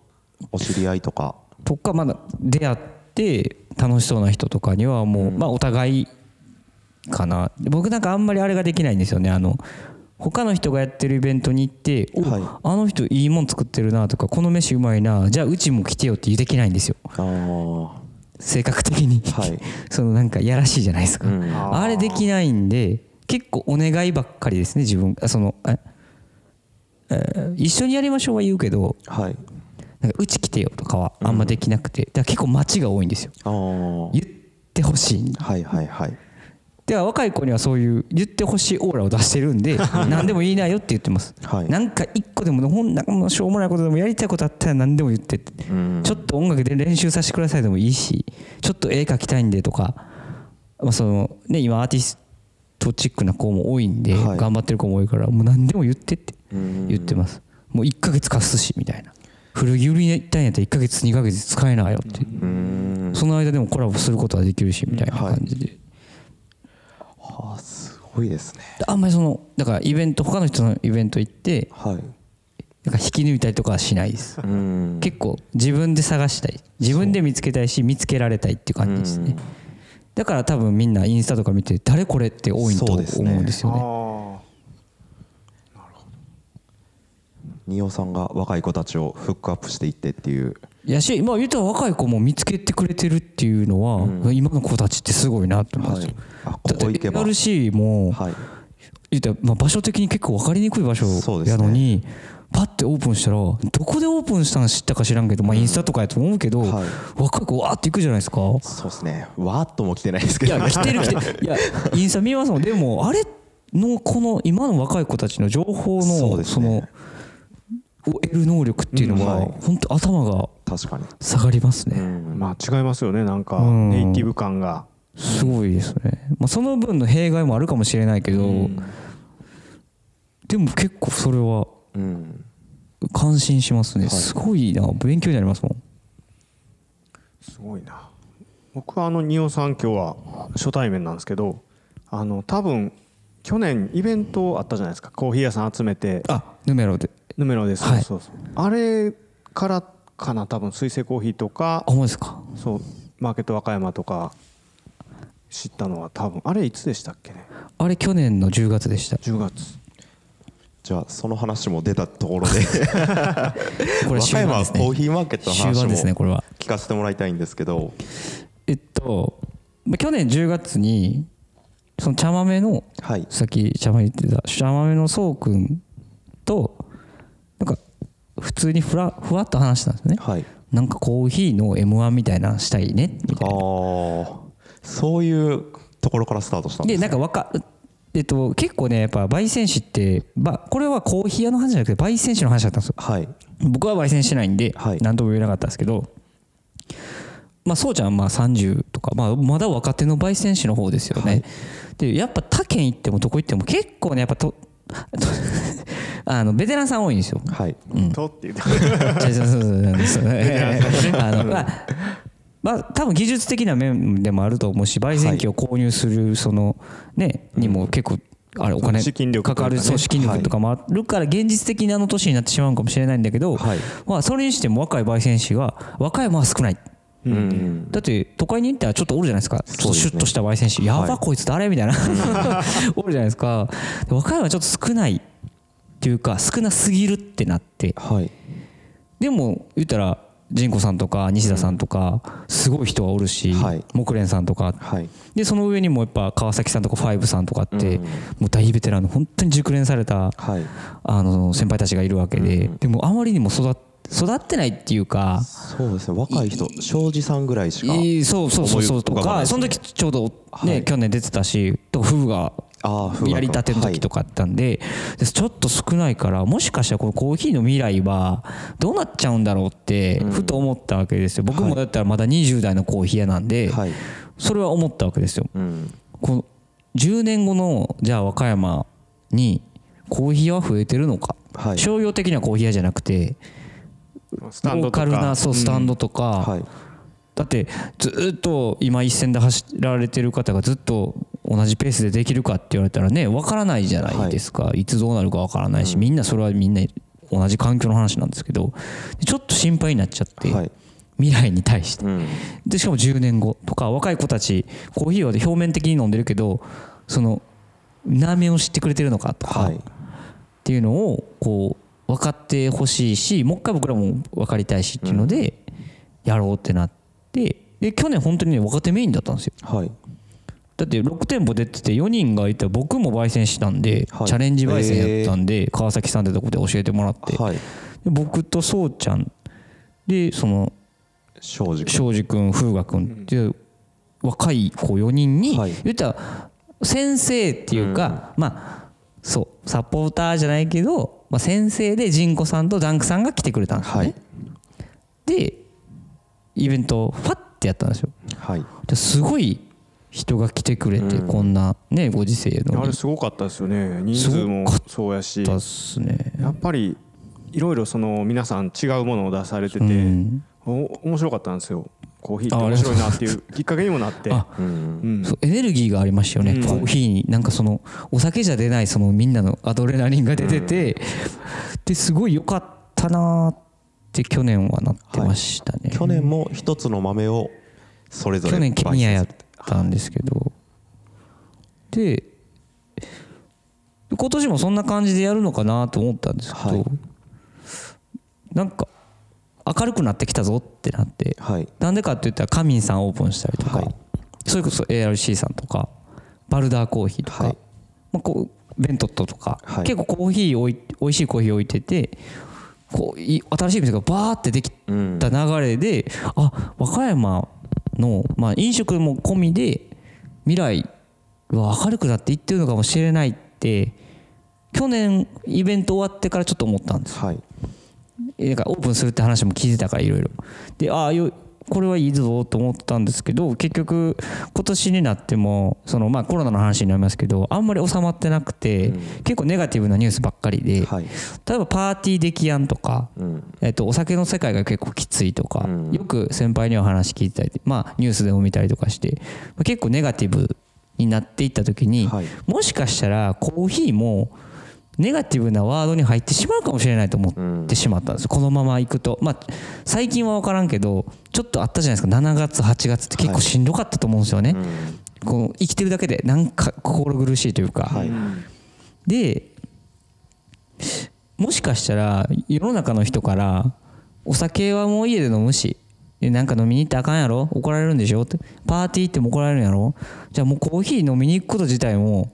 お知り合いとか。とかまだ出会って楽しそうな人とかにはもう、まあお互いかな。僕なんかあんまりあれができないんですよね。あの他の人がやってるイベントに行って「お、はい。あの人いいもん作ってるな」とか「この飯うまいなじゃあうちも来てよ」ってできないんですよ。あ性格的に、はい。そのなんかやらしいじゃないですか、うん。あれできないんで結構お願いばっかりですね自分あそのええー一緒にやりましょうは言うけどあはい。なんかうち来てよとかはあんまできなくて、だから結構待ちが多いんですよ。言ってほしい。はいはいはいでは若い子にはそういう言ってほしいオーラを出してるんで 何でも言いなよって言ってます、はい。なんか一個でもほんなんかもうしょうもないことでもやりたいことあったら何でも言ってって、うん。ちょっと音楽で練習させてくださいでもいいしちょっと絵描きたいんでとか、まあそのね、今アーティストチックな子も多いんで、はい。頑張ってる子も多いからもう何でも言ってってうん。言ってます。もう1ヶ月貸すしみたいな。古着売りに行ったんやったら1ヶ月2ヶ月使えないよって、うん。その間でもコラボすることはできるしみたいな感じで、はあすごいですね。あんまりそのだからイベント他の人のイベント行ってはい。なんか引き抜いたりとかはしないです。うん。結構自分で探したい。自分で見つけたいし見つけられたいっていう感じですね。だから多分みんなインスタとか見て誰これって多いと思うんですよねあ仁尾さんが若い子たちをフックアップしていってっていう。やしまあ言ったら若い子も見つけてくれてるっていうのは、今の子たちってすごいなって思うんですよ、はい。ここ行けば。LC もはい。言ったらまあ場所的に結構分かりにくい場所やのに、パッてオープンしたらどこでオープンしたの知ったか知らんけど、まあ、インスタとかやと思うけど、はい。若い子わーって行くじゃないですか。そうですね。わーっとも来てないですけど。いや来てる来てる いやインスタ見ますもん。でもあれのこの今の若い子たちの情報のそのを得る能力っていうのうんははい。本当頭が確かに。下がりますね、うん。まあ違いますよね。なんかうん。ネイティブ感が。すごいですね、まあ、その分の弊害もあるかもしれないけど、でも結構それはうん。感心しますね、はい。すごいな。勉強になりますもん。すごいな。僕はあの仁尾さん今日は初対面なんですけどあの多分去年イベントあったじゃないですか。コーヒー屋さん集めて。あヌメロでヌメロです、はい。そうそう。あれからかな多分水星コーヒーとか。あですか？そう。マーケット和歌山とか。知ったのは多分。あれいつでしたっけね？あれ去年の10月でした。10月。じゃあその話も出たところで。これ和歌山コーヒーマーケットの話終盤ですねもこれは。聞かせてもらいたいんですけど。えっとまあ去年10月にその茶豆のはい。さっき茶豆言ってた茶豆のそうくんとなんか普通にふらふわっと話したんですよね。はい。なんかコーヒーの m 1みたいなのしたいね。みたいな。ああそういうところからスタートしたんでですなんかわかえっと結構ねやっぱ焙煎士ってばこれはコーヒー屋の話じゃなくて焙煎士の話だったんですよ。はい。僕は焙煎してないんではい。何とも言えなかったんですけどまあそうちゃんはまあ30とかまあまだ若手の焙煎士の方ですよね。でやっぱ他県行ってもどこ行っても結構ねやっぱと あのベテランさん多いんですよ。はい。とって言ってそう。そうそうそうそう。あのまあまあ多分技術的な面でもあると思うし焙煎機を購入するそのねにも結構あれお金資金力とかね。かかるそう資金力とかもあるから現実的なあの年になってしまうかもしれないんだけどはい。まあそれにしても若い焙煎士が和歌山は少ない。うん。だって都会に行ったらちょっとおるじゃないですか。ちょっとシュッとした焙煎士やばこいつ誰みたいな。おるじゃないですか。で和歌山はちょっと少ないっていうか少なすぎるってなって。はい。でも言ったら仁子さんとか西田さんとかすごい人がおるし、はい。木蓮さんとか。はい。でその上にもやっぱ川崎さんとかファイブさんとかって、うん。もう大ベテランの本当に熟練されたはい。あの先輩たちがいるわけで、うん。でもあまりにも育っ育ってないっていうかそうですね。若い人庄司さんぐらいしかそうそうそうそうとか、その時ちょうどね、はい。去年出てたしとフグがやりたての時とかあったんで,で、ちょっと少ないからもしかしたらこのコーヒーの未来はどうなっちゃうんだろうってふと思ったわけですよ。僕もだったらまだ20代のコーヒー屋なんで、はい。それは思ったわけですよ。うん。この10年後のじゃあ和歌山にコーヒー屋は増えてるのか、はい。商業的なコーヒー屋じゃなくてローカルなそうスタンドとか、はい。だってずっと今一線で走られてる方がずっと同じペースでできるかって言われたらね分からないじゃないですか、い、つどうなるか分からないし、みんなそれはみんな同じ環境の話なんですけど。ちょっと心配になっちゃって、はい。未来に対して。うん。でしかも10年後とか若い子たちコーヒーは表面的に飲んでるけどその何面を知ってくれてるのかとか、はい。っていうのをこう分かってほしいしもう一回僕らも分かりたいしっていうのでやろうってなってで去年本当にね若手メインだったんですよ。はい。だって6店舗出てて4人がいたら僕も焙煎したんで、はい。チャレンジ焙煎やったんで、川崎さんってとこで教えてもらって、はい。で僕とそうちゃんでその庄司君。庄司君風雅君っていう若い子4人にはい。言ったら先生っていうか、まあそうサポーターじゃないけど、まあ、先生でジンコさんとダンクさんが来てくれたんですよね、はい。でイベントをファッてやったんですよ。はい。ですごい人が来てくれて、こんなねご時世の。あれにすごかったですよね。人数もそうやしだっすね。やっぱりいろいろその皆さん違うものを出されてて、うん。お面白かったんですよコーヒーってあ面白いなっていうきっかけにもなって。あうん。エネルギーがありましたよね、うん。コーヒーになんかそのお酒じゃ出ないそのみんなのアドレナリンが出てて、ですごい良かったなーって去年はなってましたね、去年も一つの豆をそれぞれ去年ケニアやったんですけど。で今年もそんな感じでやるのかなと思ったんですけど、はい。なんか明るくなってきたぞってなって。はい。なんでかって言ったらカミンさんオープンしたりとか、はい。それこそ ARC さんとかバルダーコーヒーとか、はい。まあ、こうベントットとか、はい。結構コーヒーおい美味しいコーヒー置いててこうい新しい店がバーってできうんた流れで、あ和歌山の、まあ、飲食も込みで未来は明るくなっていってるのかもしれないって去年イベント終わってからちょっと思ったんですはいなんかオープンするって話も聞いてたからいろいろ。でああよこれはいいぞと思ったんですけど結局今年になってもそのまあコロナの話になりますけどあんまり収まってなくて、結構ネガティブなニュースばっかりで、はい。例えばパーティー出来案とか、うん。えっと、お酒の世界が結構きついとか、うん。よく先輩には話聞いてたり、まあ、ニュースでも見たりとかして、まあ結構ネガティブになっていった時に、はい。もしかしたらコーヒーもネガティブなワードに入ってしまうかもしれないと思ってしまったんです、このままいくと、まあ、最近は分からんけどちょっとあったじゃないですか。7月8月って結構しんどかったと思うんですよね、こう生きてるだけでなんか心苦しいというか、はい。でもしかしたら世の中の人からお酒はもう家で飲むしでなんか飲みに行ったらあかんやろ？怒られるんでしょ？って。パーティー行っても怒られるんやろ？じゃあもうコーヒー飲みに行くこと自体も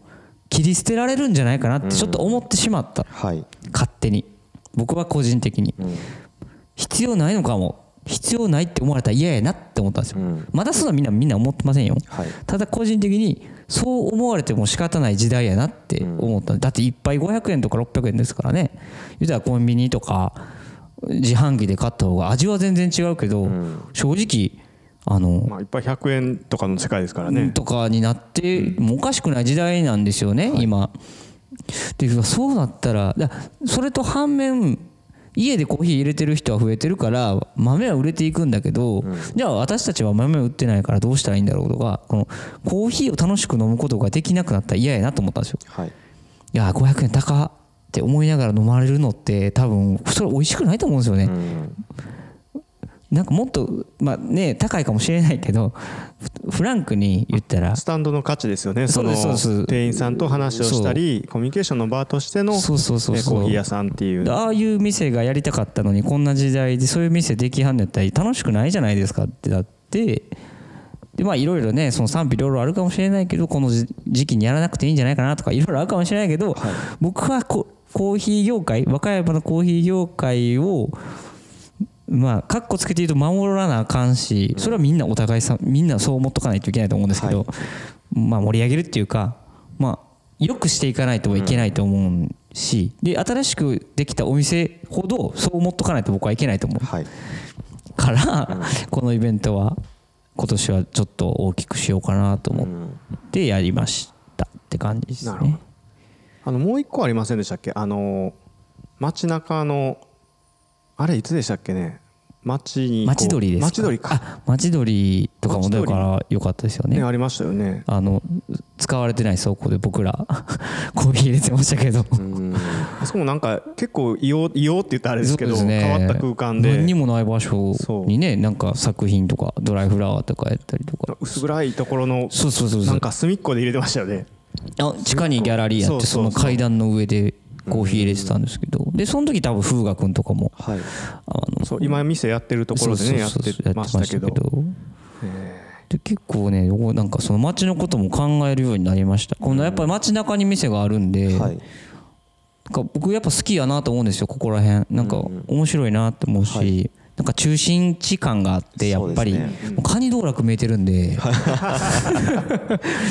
切り捨てられるんじゃないかなってちょっと思ってしまった、はい。勝手に。僕は個人的に、必要ないのかも。必要ないって思われたら嫌やなって思ったんですよ、うん。まだそんなみんなみんな思ってませんよ、はい。ただ個人的にそう思われても仕方ない時代やなって思った、だって一杯500円とか600円ですからね。言うたらコンビニとか自販機で買った方が味は全然違うけど、正直あの、まあ、いっぱい100円とかの世界ですからね、とかになってもうおかしくない時代なんですよね、今。でそうなったらだそれと反面家でコーヒー入れてる人は増えてるから豆は売れていくんだけど、じゃあ私たちは豆売ってないからどうしたらいいんだろうとかこのコーヒーを楽しく飲むことができなくなったら嫌やなと思ったんですよ。はいいや500円高って思いながら飲まれるのって多分それ美味しくないと思うんですよね。なんかもっとまあね高いかもしれないけどフフランクに言ったら。スタンドの価値ですよね。その店員さんと話をしたりコミュニケーションの場としてのコーヒー屋さんっていう。ああいう店がやりたかったのにこんな時代でそういう店できはんのやったら楽しくないじゃないですかってなって。でまあいろいろねその賛否両論あるかもしれないけどこの時時期にやらなくていいんじゃないかなとかいろいろあるかもしれないけど、僕はこコーヒー業界和歌山のコーヒー業界をまあかっこつけて言うと守らなあかんしそれはみんなお互いさみんなそう思っとかないといけないと思うんですけど、まあ盛り上げるっていうかまあよくしていかないといけないと思うし、で新しくできたお店ほどそう思っとかないと僕はいけないと思う。はい。から、このイベントは今年はちょっと大きくしようかなと思ってやりましたって感じですね。あのもう一個ありませんでしたっけ？あの街中のあれいつでしたっけね？街にこう。街鳥ですか？街鳥か。あ街鳥とかもだから良かったですよね。ねありましたよね。あの使われてない倉庫で僕ら コーヒー入れてましたけど。あそこもなんか結構異様異様って言ったらあれですけどね。変わった空間で。何にもない場所にねなんか作品とかドライフラワーとかやったりとか。薄暗いところのそうそうそうそう。なんか隅っこで入れてましたよね。あ地下にギャラリーやってその階段の上でコーヒー入れてたんですけどでその時多分風雅君とかもはい。あのそう今店やってるところでねやってましたけど。で結構ね僕なんかその街のことも考えるようになりました。このやっぱり街中に店があるんで、はい。か僕やっぱ好きやなと思うんですよここら辺。なんか面白いなって思うし、はい。なんか中心地感があってやっぱり、そうですもうカニ道楽見えてるんで、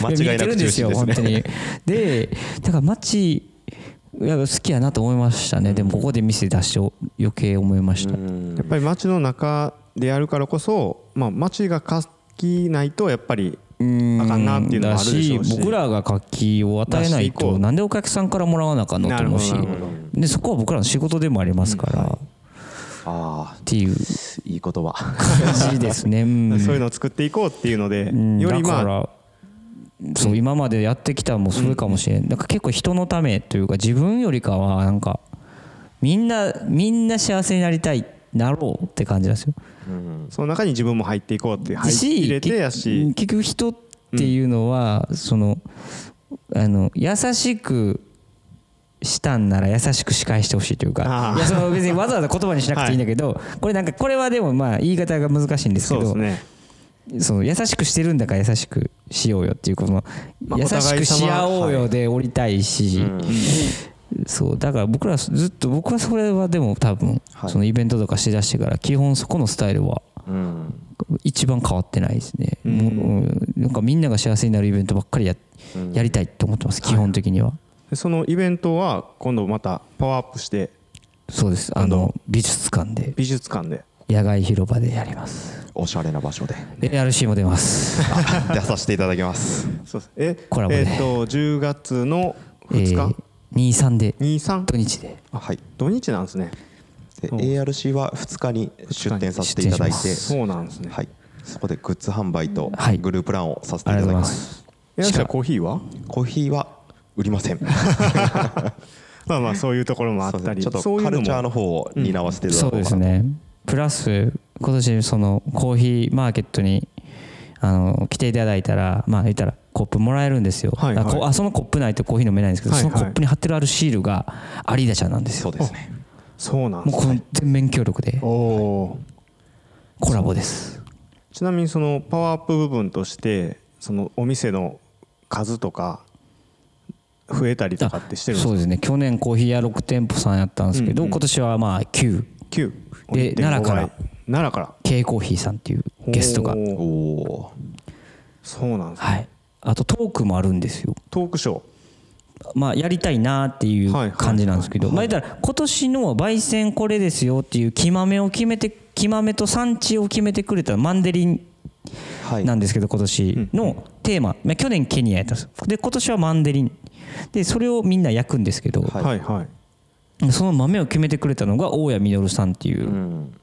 間違いな見えてるく中んですよ心ですね本当に。でだから街やっぱ好きやなと思いましたね、でもここで店出して余計思いました、うん。やっぱり街の中でやるからこそまあ街が活気ないとやっぱりうん。あかんなっていうのもあるでしょうし。だ僕らが活気を与えないとう。なんでお客さんからもらわなあかんのと思うし。でそこは僕らの仕事でもありますから、っあていう。あいい言葉。感じですね、うん。そういうのを作っていこうっていうのでうん。よりまあそう今までやってきたのもそれかもしれん、なんか結構人のためというか自分よりかはなんかみんなみんな幸せになりたいなろうって感じなんですよ。うん。その中に自分も入っていこうって入し入れてやし。結局人っていうのは、そのあの優しくしたんなら優しく仕返してほしいというかいやその別にわざわざ言葉にしなくていいんだけど、これなんかこれはでもまあ言い方が難しいんですけどそうですねその優しくしてるんだから優しくしようよっていうこのまあ優しくし合おうよでおりたいし、うん。そうだから僕らずっと僕はそれはでも多分はい。そのイベントとかしだしてから基本そこのスタイルはうん。一番変わってないですね、なんかみんなが幸せになるイベントばっかりやうん。やりたいと思ってます基本的には、でそのイベントは今度またパワーアップしてそうです。あの美術館で。美術館で野外広場でやります。おしゃれな場所で。で RC も出ます。出させていただきます。そうです。えコラボで。えっと10月のえ2日ー、23で。23土日で。はい。土日なんですね。でそう。ARC は2日に出店させていただいて。そうなんですね。はい。そこでグッズ販売とはい。グループランをさせていただきます。すえじゃあコーヒーは？コーヒーは売りません。まあまあそういうところもあったり。ちょそういうのも。っとカルチャーの方を担わせていただそうこうかなですねプラス今年そのコーヒーマーケットにあの来ていただいたらまあ言ったらコップもらえるんですよ、はいはい。あそのコップないとコーヒー飲めないんですけど、はいはい。そのコップに貼ってるあるシールが有田ちゃんなんですよ。そうですね。そうなんですもうこの全面協力でコラボです。ちなみにそのパワーアップ部分としてそのお店の数とか増えたりとかってしてるんですか？そうですね。去年コーヒー屋6店舗さんやったんですけど、うんうん。今年はまあ9 9で奈良から。奈良から。K コーヒーさんっていうゲストが。おーおおそうなんですね。はい。あとトークもあるんですよ。トークショー。まあ、やりたいなっていう感じなんですけど、まあ、言ったら今年の焙煎これですよっていう木豆を決めて木豆と産地を決めてくれたマンデリンはい。なんですけど今年のテーマ、まあ、去年ケニアやったんです。で今年はマンデリン。でそれをみんな焼くんですけど、はい。はいはいその豆を決めてくれたのが大谷実さんっていううん。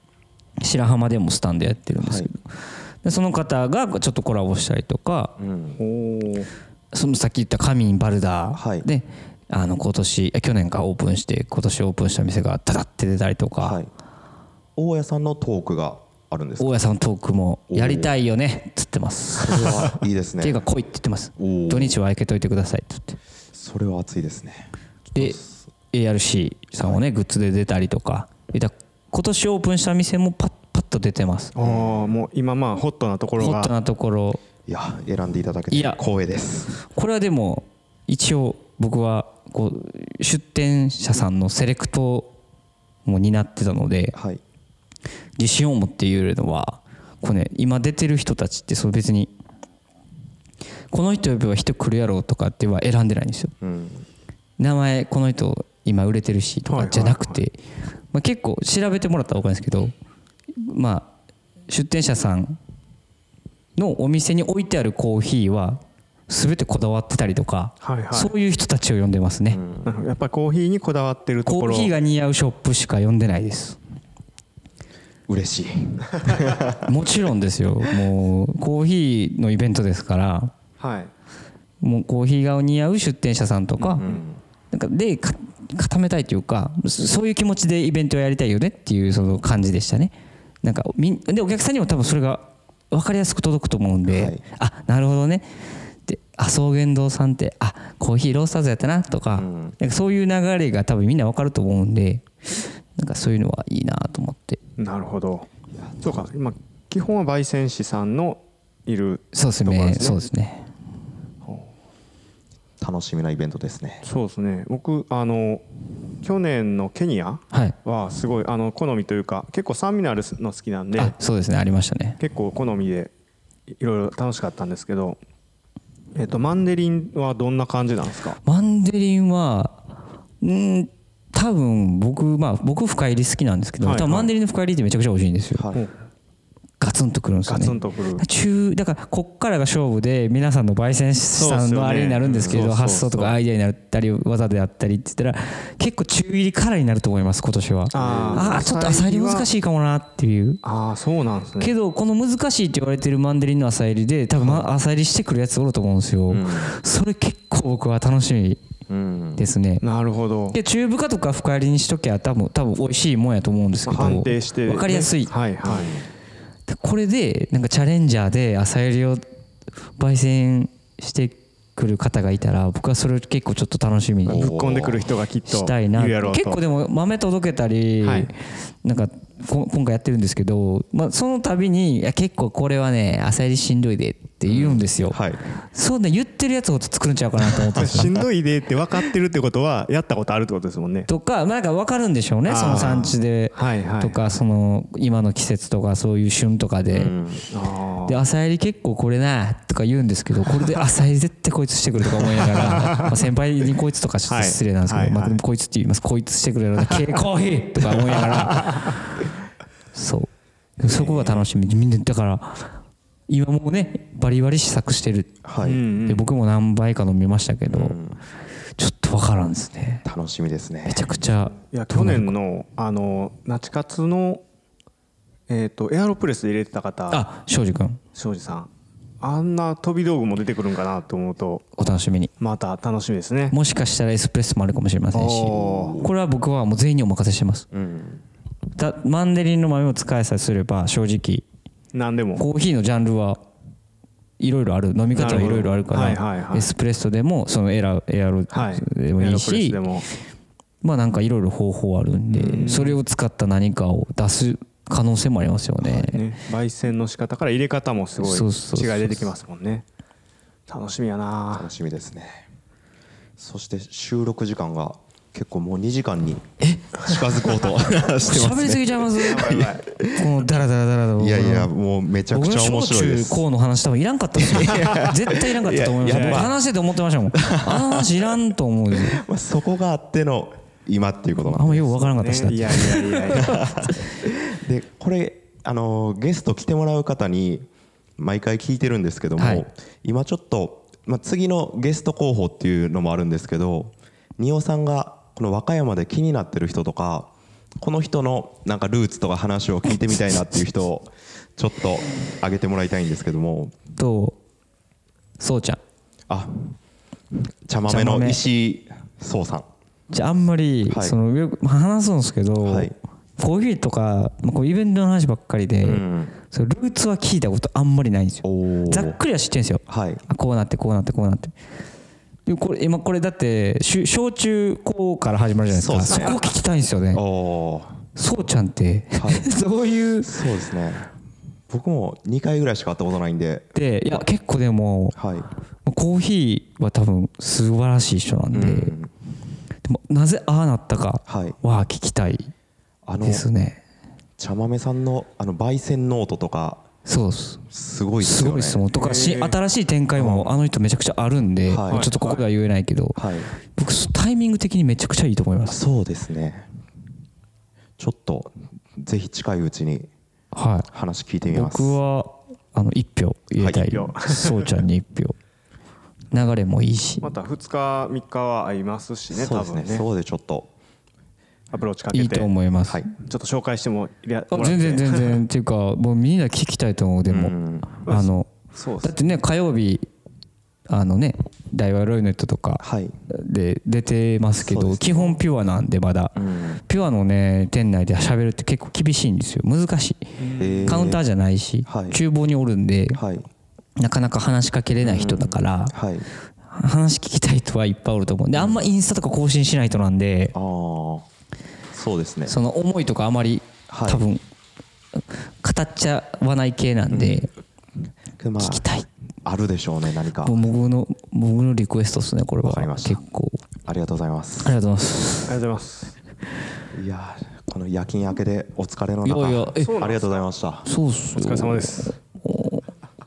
白浜でもスタンドやってるんですけど、でその方がちょっとコラボしたりとかうん。そのさっき言ったカミンバルダはい。ーで、あの今年え去年からオープンして今年オープンした店がダダって出たりとか、はい。大家さんのトークがあるんですか？大家さんのトークもやりたいよねっつってます。それはいいですね。っていうか来いって言ってます。土日は空けといてくださいって言って。それは熱いですね。で ARC さんをねグッズで出たりとか今年オープンした店もパッパッと出てます。ああもう今まあホットなところが。ホットなところ。いや選んでいただけて光栄です。これはでも一応僕はこう出店者さんのセレクトも担ってたのではい。自信を持って言えるのはこれ、ね、今出てる人たちってそう別にこの人呼べば人来るやろうとかっては選んでないんですよ。うん。名前この人今売れてるしとかじゃなくて、まあ、結構調べてもらったら分かるんですけどまあ出店者さんのお店に置いてあるコーヒーは全てこだわってたりとか、はいはい。そういう人たちを呼んでますね、なるほどやっぱりコーヒーにこだわってるところ。コーヒーが似合うショップしか呼んでないです。嬉しい。もちろんですよ。もうコーヒーのイベントですから。はい。もうコーヒーが似合う出店者さんとか,、うん。なんかでか固めたいというかそそういう気持ちでイベントをやりたいよねっていうその感じでしたね。なんかみんでお客さんにも多分それが分かりやすく届くと思うんで、はい。あなるほどね。であ草原堂さんってあコーヒーロースターズやったなとか,、ん。なんかそういう流れが多分みんな分かると思うんでなんかそういうのはいいなと思って。なるほど。そうか。今基本は焙煎師さんのいるそうですね。そうですね楽しみなイベントですね。そうですね。僕あの去年のケニアはい。はすごいあの好みというか結構酸味のあるの好きなんであそうですね。ありましたね。結構好みでいろいろ楽しかったんですけど、えっとマンデリンはどんな感じなんですか？マンデリンはうん多分僕まあ僕深入り好きなんですけど、はいはい。多分マンデリンの深入りってめちゃくちゃ美味しいんですよ、はいガツンとくるんですよガね中だからこっからが勝負で皆さんの焙煎師さんのあれになるんですけどうんそうそうそう。発想とかアイデアになったり技であったりって言ったら結構中入りからになると思います今年は。あーあーちょっと浅入り難しいかもなっていう。ああそうなんですね。けどこの難しいって言われてるマンデリンの浅入りで多分ま浅入りしてくるやつおると思うんですよ、それ結構僕は楽しみうんですね。なるほど。で中深とか深入りにしときゃ多分多分美味しいもんやと思うんですけど判定して、分かりやすい。はいはい。でこれでなんかチャレンジャーで朝入りを焙煎してくる方がいたら僕はそれを結構ちょっと楽しみにぶっ込んでくる人がきっとしたいな結構でも豆届けたり、はい。なんかこ今回やってるんですけど、まあ、その度にいや結構これはね朝入りしんどいでって言うんですよ、はい。そうね言ってるやつほど作るんちゃうかなと思って しんどいでって分かってるってことはやったことあるってことですもんね。とかまあなんか分かるんでしょうねその産地で。はいはい。とかその今の季節とかそういう旬とかで、うん。あで朝入り結構これなとか言うんですけどこれで 朝入り絶対こいつしてくるとか思いながら まあ先輩にこいつとかちょっと失礼なんですけど、はいはい。まあ、でもこいつって言います。こいつしてくれるので「K コーヒー!」とか思いながら。そう。そこが楽しみ。みんなだから今もうねバリバリ試作してる。あ、はい、で僕も何倍か飲みましたけど、ん。ちょっと分からんですね。楽しみですね。めちゃくちゃいや去年のあのナチカツのえっ、とエアロプレスで入れてた方。あ庄司君庄司さん。あんな飛び道具も出てくるんかなと思うと。お楽しみに。また楽しみですね。もしかしたらエスプレッソもあるかもしれませんし。おこれは僕はもう全員にお任せしてます。うん。だマンデリンの豆を使いさえすれば正直何でも。コーヒーのジャンルはいろいろある。飲み方はいろいろあるかなるほどはいはいはい。らエスプレッソでもそのエラエアロはい。でもいいしでも。まあなんかいろいろ方法あるんでそれを使った何かを出す可能性もありますよね。ね。焙煎の仕方から入れ方もすごいそうそうそう。違い出てきますもんね。楽しみやな。楽しみですね。そして収録時間が結構もう2時間に近づこうと してます喋りすねぎちゃいます。このダラダラダラといやいやもうめちゃくちゃ面白いです。中高の話多分いらんかったですよ絶対いらんかったと思いますいやいや僕話してて思ってましたもん。あの話いらんと思う そこがあっての今っていうことなんあんまようわからんかったしなね。いやいやいやいや。でこれあのゲスト来てもらう方に毎回聞いてるんですけども、はい。今ちょっと、まあ、次のゲスト候補っていうのもあるんですけど仁尾さんがこの和歌山で気になってる人とかこの人のなんかルーツとか話を聞いてみたいなっていう人を ちょっと挙げてもらいたいんですけども。とそうちゃん。あ茶豆の石井壮さん。じゃああんまり、はい。そのよくまあ話すんですけど、はい。コーヒーとか、まあ、こうイベントの話ばっかりで、ん。そのルーツは聞いたことあんまりないんですよ。ざっくりは知ってるんですよ。はい。あこうなってこうなってこうなって。でこれ今これだって小中高から始まるじゃないですか。そこを聞きたいんですよね。そうちゃんって、はい。そういう？そうですね。僕も2回ぐらいしか会ったことないんで。でいや結構でもはい。コーヒーは多分素晴らしい人なんで、うん。でもなぜああなったかはい。は聞きたいですね。茶豆さんのあの焙煎ノートとかそうっす。すごいですすよね。ごい質問とかし新しい展開もあの人めちゃくちゃあるんで、はい。ちょっとここでは言えないけど、はい。僕タイミング的にめちゃくちゃいいと思います。そうですね。ちょっとぜひ近いうちには話聞いていみます。僕はあの一票入れたい、はいそうちゃんに一票。流れもいいし。また2日3日は会いますしねそうです多分ねね。そうでちょっとアプローチかけて。いいと思います、はい。ちょっと紹介しても全然全然。っていうかもうみんな聞きたいと思うでも、うん。あのだってね火曜日あのね大和ロイネットとかはい。で出てますけどそうですね。基本ピュアなんでまだ。うん。ピュアのね店内で喋るって結構厳しいんですよ。難しい。えカウンターじゃないしはい。厨房におるんではい。なかなか話しかけれない人だからはい。話聞きたい人はいっぱいおると思う。んであんまインスタとか更新しない人なんでああそうですね。その思いとかあまりはい。多分語っちゃわない系なんでまあ聞きたい。あるでしょうね何か。もう僕の僕のリクエストですねこれは。わかりました。結構。ありがとうございます。ありがとうございます。ありがとうございます。いやーこの夜勤明けでお疲れのい中やいやえありがとうございました。そうっすよ。お疲れ様です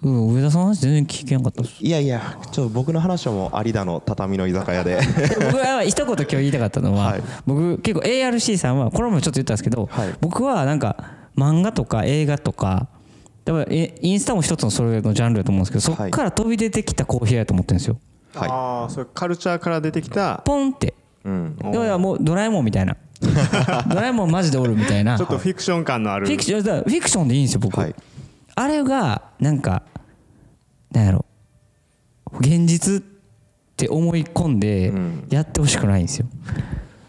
うん上田さんの話全然聞けなかったっす。いやいやちょっと僕の話はもう有田の畳の居酒屋で。僕は一言今日言いたかったのは、はい。僕結構 ARC さんはこれもちょっと言ったんですけど、はい。僕僕はなんか漫画とか映画とか多分えインスタも一つのそれのジャンルだと思うんですけどそっから飛び出てきたコーヒーやと思ってるんですよ。はい。ああそれカルチャーから出てきた。ポンって。うん。だからもうドラえもんみたいな。ドラえもんマジでおるみたいな。ちょっとフィクション感のある。フィクションだからフィクションでいいんですよ僕、はいあれがなんかなんやろ。現実って思い込んでうん。やってほしくないんですよ。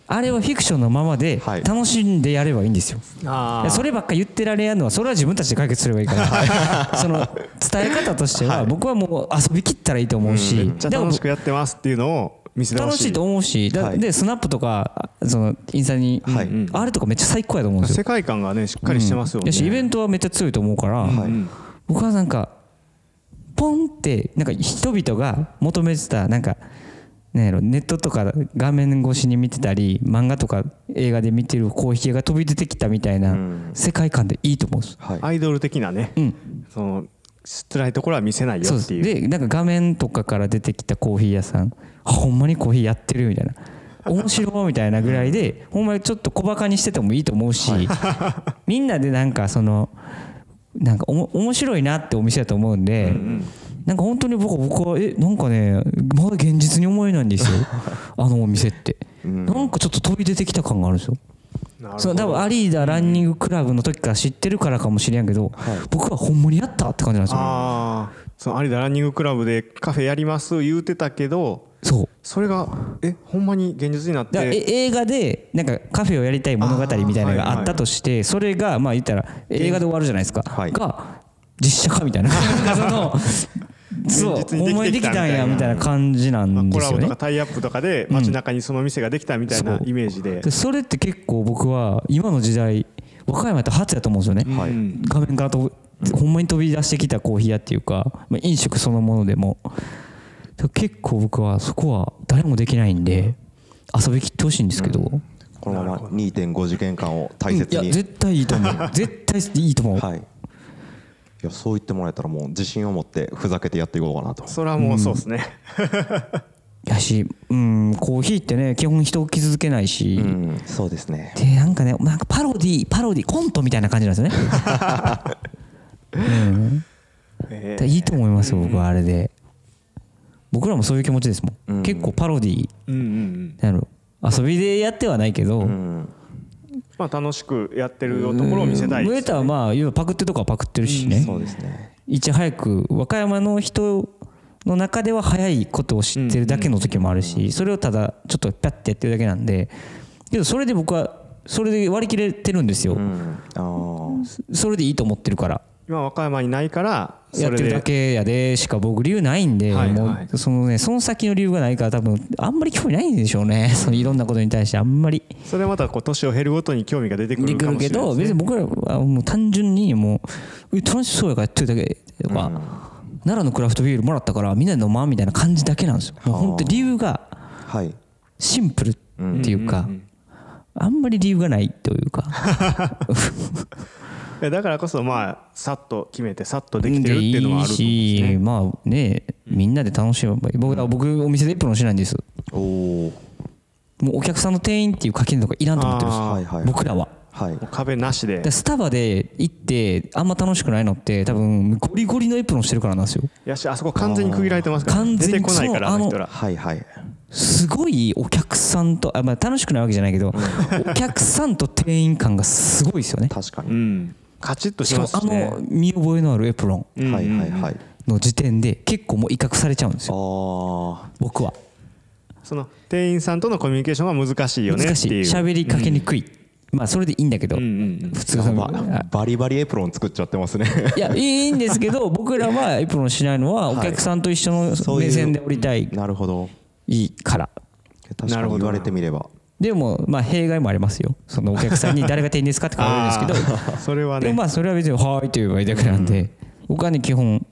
あれはフィクションのままではい。楽しんでやればいいんですよ、あいやそればっか言ってられやんのはそれは自分たちで解決すればいいから。その伝え方としては僕はもう遊びきったらいいと思うし、めっちゃでも楽しくやってますっていうのを楽しいと思うしだはい。でスナップとかそのインスタに、はい。うん。あれとかめっちゃ最高やと思うんですよ。世界観がねしっかりしてますよね、やしイベントはめっちゃ強いと思うから、はい。うん。僕はなんかポンってなんか人々が求めてたなんかなんやろネットとか画面越しに見てたり漫画とか映画で見てるコーヒーが飛び出てきたみたいなうん。世界観でいいと思うんです。はい。アイドル的なね、うん、その辛いところは見せないよっていう。でなんか画面とかから出てきたコーヒー屋さん。あほんまにコーヒーやってるみたいな。面白いみたいなぐらいでほんまにちょっと小バカにしててもいいと思うし、みんなでなんかそのなんかおも面白いなってお店だと思うんで、なんか本当に僕僕はえなんかねまだ現実に思えないんですよ。あのお店って、うん。なんかちょっと飛び出てきた感があるんですよ。その多分アリーダランニングクラブの時から知ってるからかもしれんけど、はい。僕はほんまにやったって感じなんですよその有田ランニングクラブでカフェやります言うてたけどそう。それがえほんまに現実になって映画でなんかカフェをやりたい物語みたいなのがあったとしてそれがまあ言ったら映画で終わるじゃないですか。はい。が実写化みたいな。そう現実にほんまにできたんやみたいな感じなまあんですよね。コラボとかタイアップとかで街中にその店ができたみたいなイメージで。でそれって結構僕は今の時代和歌山やったら初やと思うんですよね、はい。うん画面からとほんまに飛び出してきたコーヒー屋っていうか、まあ、飲食そのものでも。結構僕はそこは誰もできないんで遊びきってほしいんですけど、このまま2.5次元間を大い切に。や絶対いいと思う。絶対いいと思う、はい。いやそう言ってもらえたらもう自信を持ってふざけてやっていこうかなと。それはもうそうですね、やしうんコーヒーってね基本人を傷つけないし、うんそうですね。でなんかねなんかパロディパロディコントみたいな感じなんですよね、うん、いいと思いますよ僕はあれで。僕らもそういう気持ちですもん、うん。結構パロディうんうんうん。なんやろ遊びでやってはないけど、うん。まあ楽しくやってるところを見せたいですタはまあ要はパクってるとこはパクってるしね、そうですね。いち早く和歌山の人の中では早いことを知ってるだけの時もあるしそれをただちょっとピャッてやってるだけなんで。けどそれで僕はそれで割り切れてるんですよ、うん。それでいいと思ってるから今和歌山にないからやってるだでけやでしか僕理由ないんで、はいもはい。うそのねその先の理由がないから多分あんまり興味ないんでしょうねそのいろんなことに対してあんまり。それまたこう年を経るごとに興味が出てくるかもしるけどれないですね。別に僕らはもう単純にもうえ楽しそうやからやってるだけ。とか、奈良のクラフトビールもらったからみんなで飲まんみたいな感じだけなんですよ。もう本当理由がはい。シンプルっていうか、うんうんうん。あんまり理由がないというか だからこそまあさっと決めてさっとできてるっていうのもあると思うんでいいしね。まあねみんなで楽しめばいい。僕僕お店でエプロンしないんですおおもうお客さんの店員っていう垣根とかいらんと思ってるんではいはい僕らは。はい。壁なしで。でスタバで行ってあんま楽しくないのって多分ゴリゴリのエプロンしてるからなんですよ。やしあそこ完全に区切られてますから完全に出てこないからあの人ら。はいはい。すごいお客さんとあ、まあ、楽しくないわけじゃないけどお客さんと店員感がすごいですよね。確かに。うんカチッとししかもあますしねの見覚えのあるエプロンうん。はいはいはい。の時点で結構もう威嚇されちゃうんですよ。あ僕は。その店員さんとのコミュニケーションが難しいよねっていう。難しい。喋りかけにくい、まあそれでいいんだけど、うんうん普通そのババリバリエプロン作っちゃってますね。いやいいんですけど 僕らはエプロンしないのはお客さんと一緒の目線で降りたい。なるほど。いいから。確かに言われてみればでもまあ弊害もありますよ。そのお客さんに誰が店員ですか？って聞かれるんですけど。それはね。まあそれは別に「はーい」と言えばいいだけなんで、僕はね基本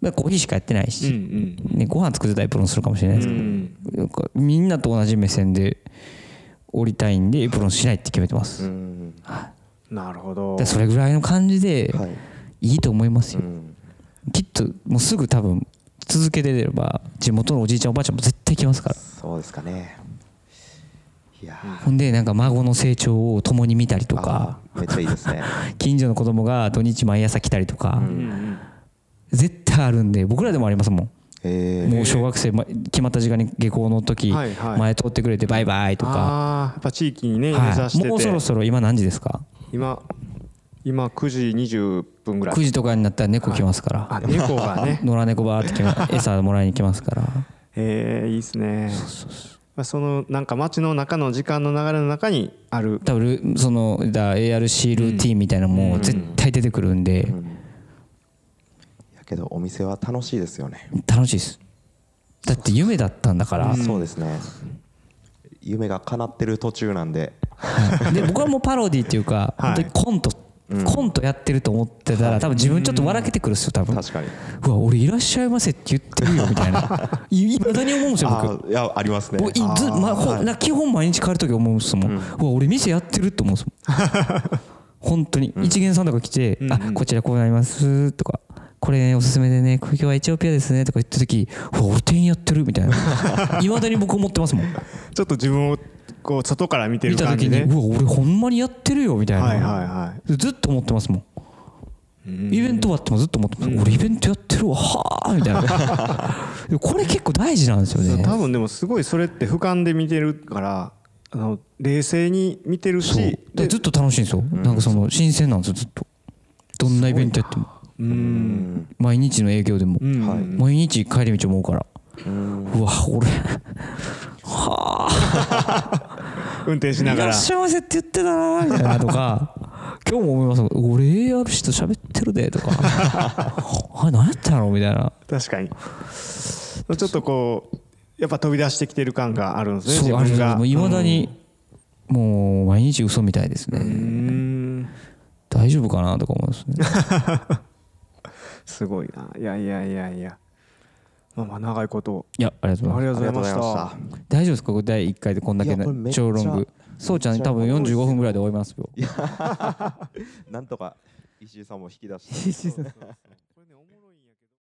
まあコーヒーしかやってないうんし、うん。ね、ご飯作ってたらエプロンするかもしれないですけど、なんかみんなと同じ目線で降りたいんでエプロンしないって決めてます、うんなるほど。でそれぐらいの感じではい。いいと思いますよ、うん。きっともうすぐ多分続けてれば地元のおじいちゃんおばあちゃんも絶対来ますから。そうですかねほんでなんか孫の成長を共に見たりとか。めっちゃいいですね。近所の子供が土日毎朝来たりとか、うん。うん絶対あるんで僕らでもありますもん。えー。もう小学生ま決まった時間に下校の時はいはい。前通ってくれてバイバイとか、ああやっぱ地域にね根はい、ざして。てもうそろそろ今何時ですか？今今9時20分ぐらい。9時とかになったら猫来ますから、あ猫がね。野良猫バーって餌もらいに来ますから。えー、いいですね。まあそのなんか街の中の時間の流れの中にある。多分ルそのだ ARC ルーティンみたいなのも絶対出てくるんで。やけどお店は楽しいですよね。楽しいです。だって夢だったんだから、そうですね。夢が叶ってる途中なんで。はい。で僕はもうパロディっていうか、はい。本当にコント、コントやってると思ってたら多分自分ちょっと笑けてくるっすよ多分。確かに。うわ俺いらっしゃいませって言ってるよみたいな。いまだに思うんですよ僕。いやありますね。僕いずまほなんか基本毎日帰る時思うんですもん、うわ俺店やってるって思うんですもん。本当に。一元さんとか来て「あこちらこうなります」とか「これねおすすめでね今日はエチオピアですね」とか言った時「うわ俺店員やってる」みたいな。いまだに僕思ってますもん。ちょっと自分をこう外から見て見た時に「る感じねうわ俺ほんまにやってるよ」みたいな、はいはいはずっと思ってますもん。イベント終わってもずっと思ってます、俺イベントやってるわはあみたいな。これ結構大事なんですよね。多分でもすごいそれって俯瞰で見てるからあの冷静に見てるそう。しでずっと楽しいんですよ、なんかその新鮮なんですよずっと。どんなイベントやっても。うん。毎日の営業でも、うん。はい毎日帰り道思うから、うわ俺。はあ。運転しないがら。らっしゃいませって言ってたなみたいなとか。今日も思います俺 AR 氏と喋ってるでとか。あれ何やったの？みたいな。確かに。ちょっとこうやっぱ飛び出してきてる感があるんですねそうあ分いまだに、もう毎日嘘みたいですね、うん。大丈夫かなとか思うんですね。すごいな。いやいやいやいやまあまあ長いこと。いやありがとうございます。ありがとうございました。大丈夫ですか？これ第1回でこんだけ超ロングそうちゃん多分45分ぐらいで終わりますよ。なんとか石井さんも引き出して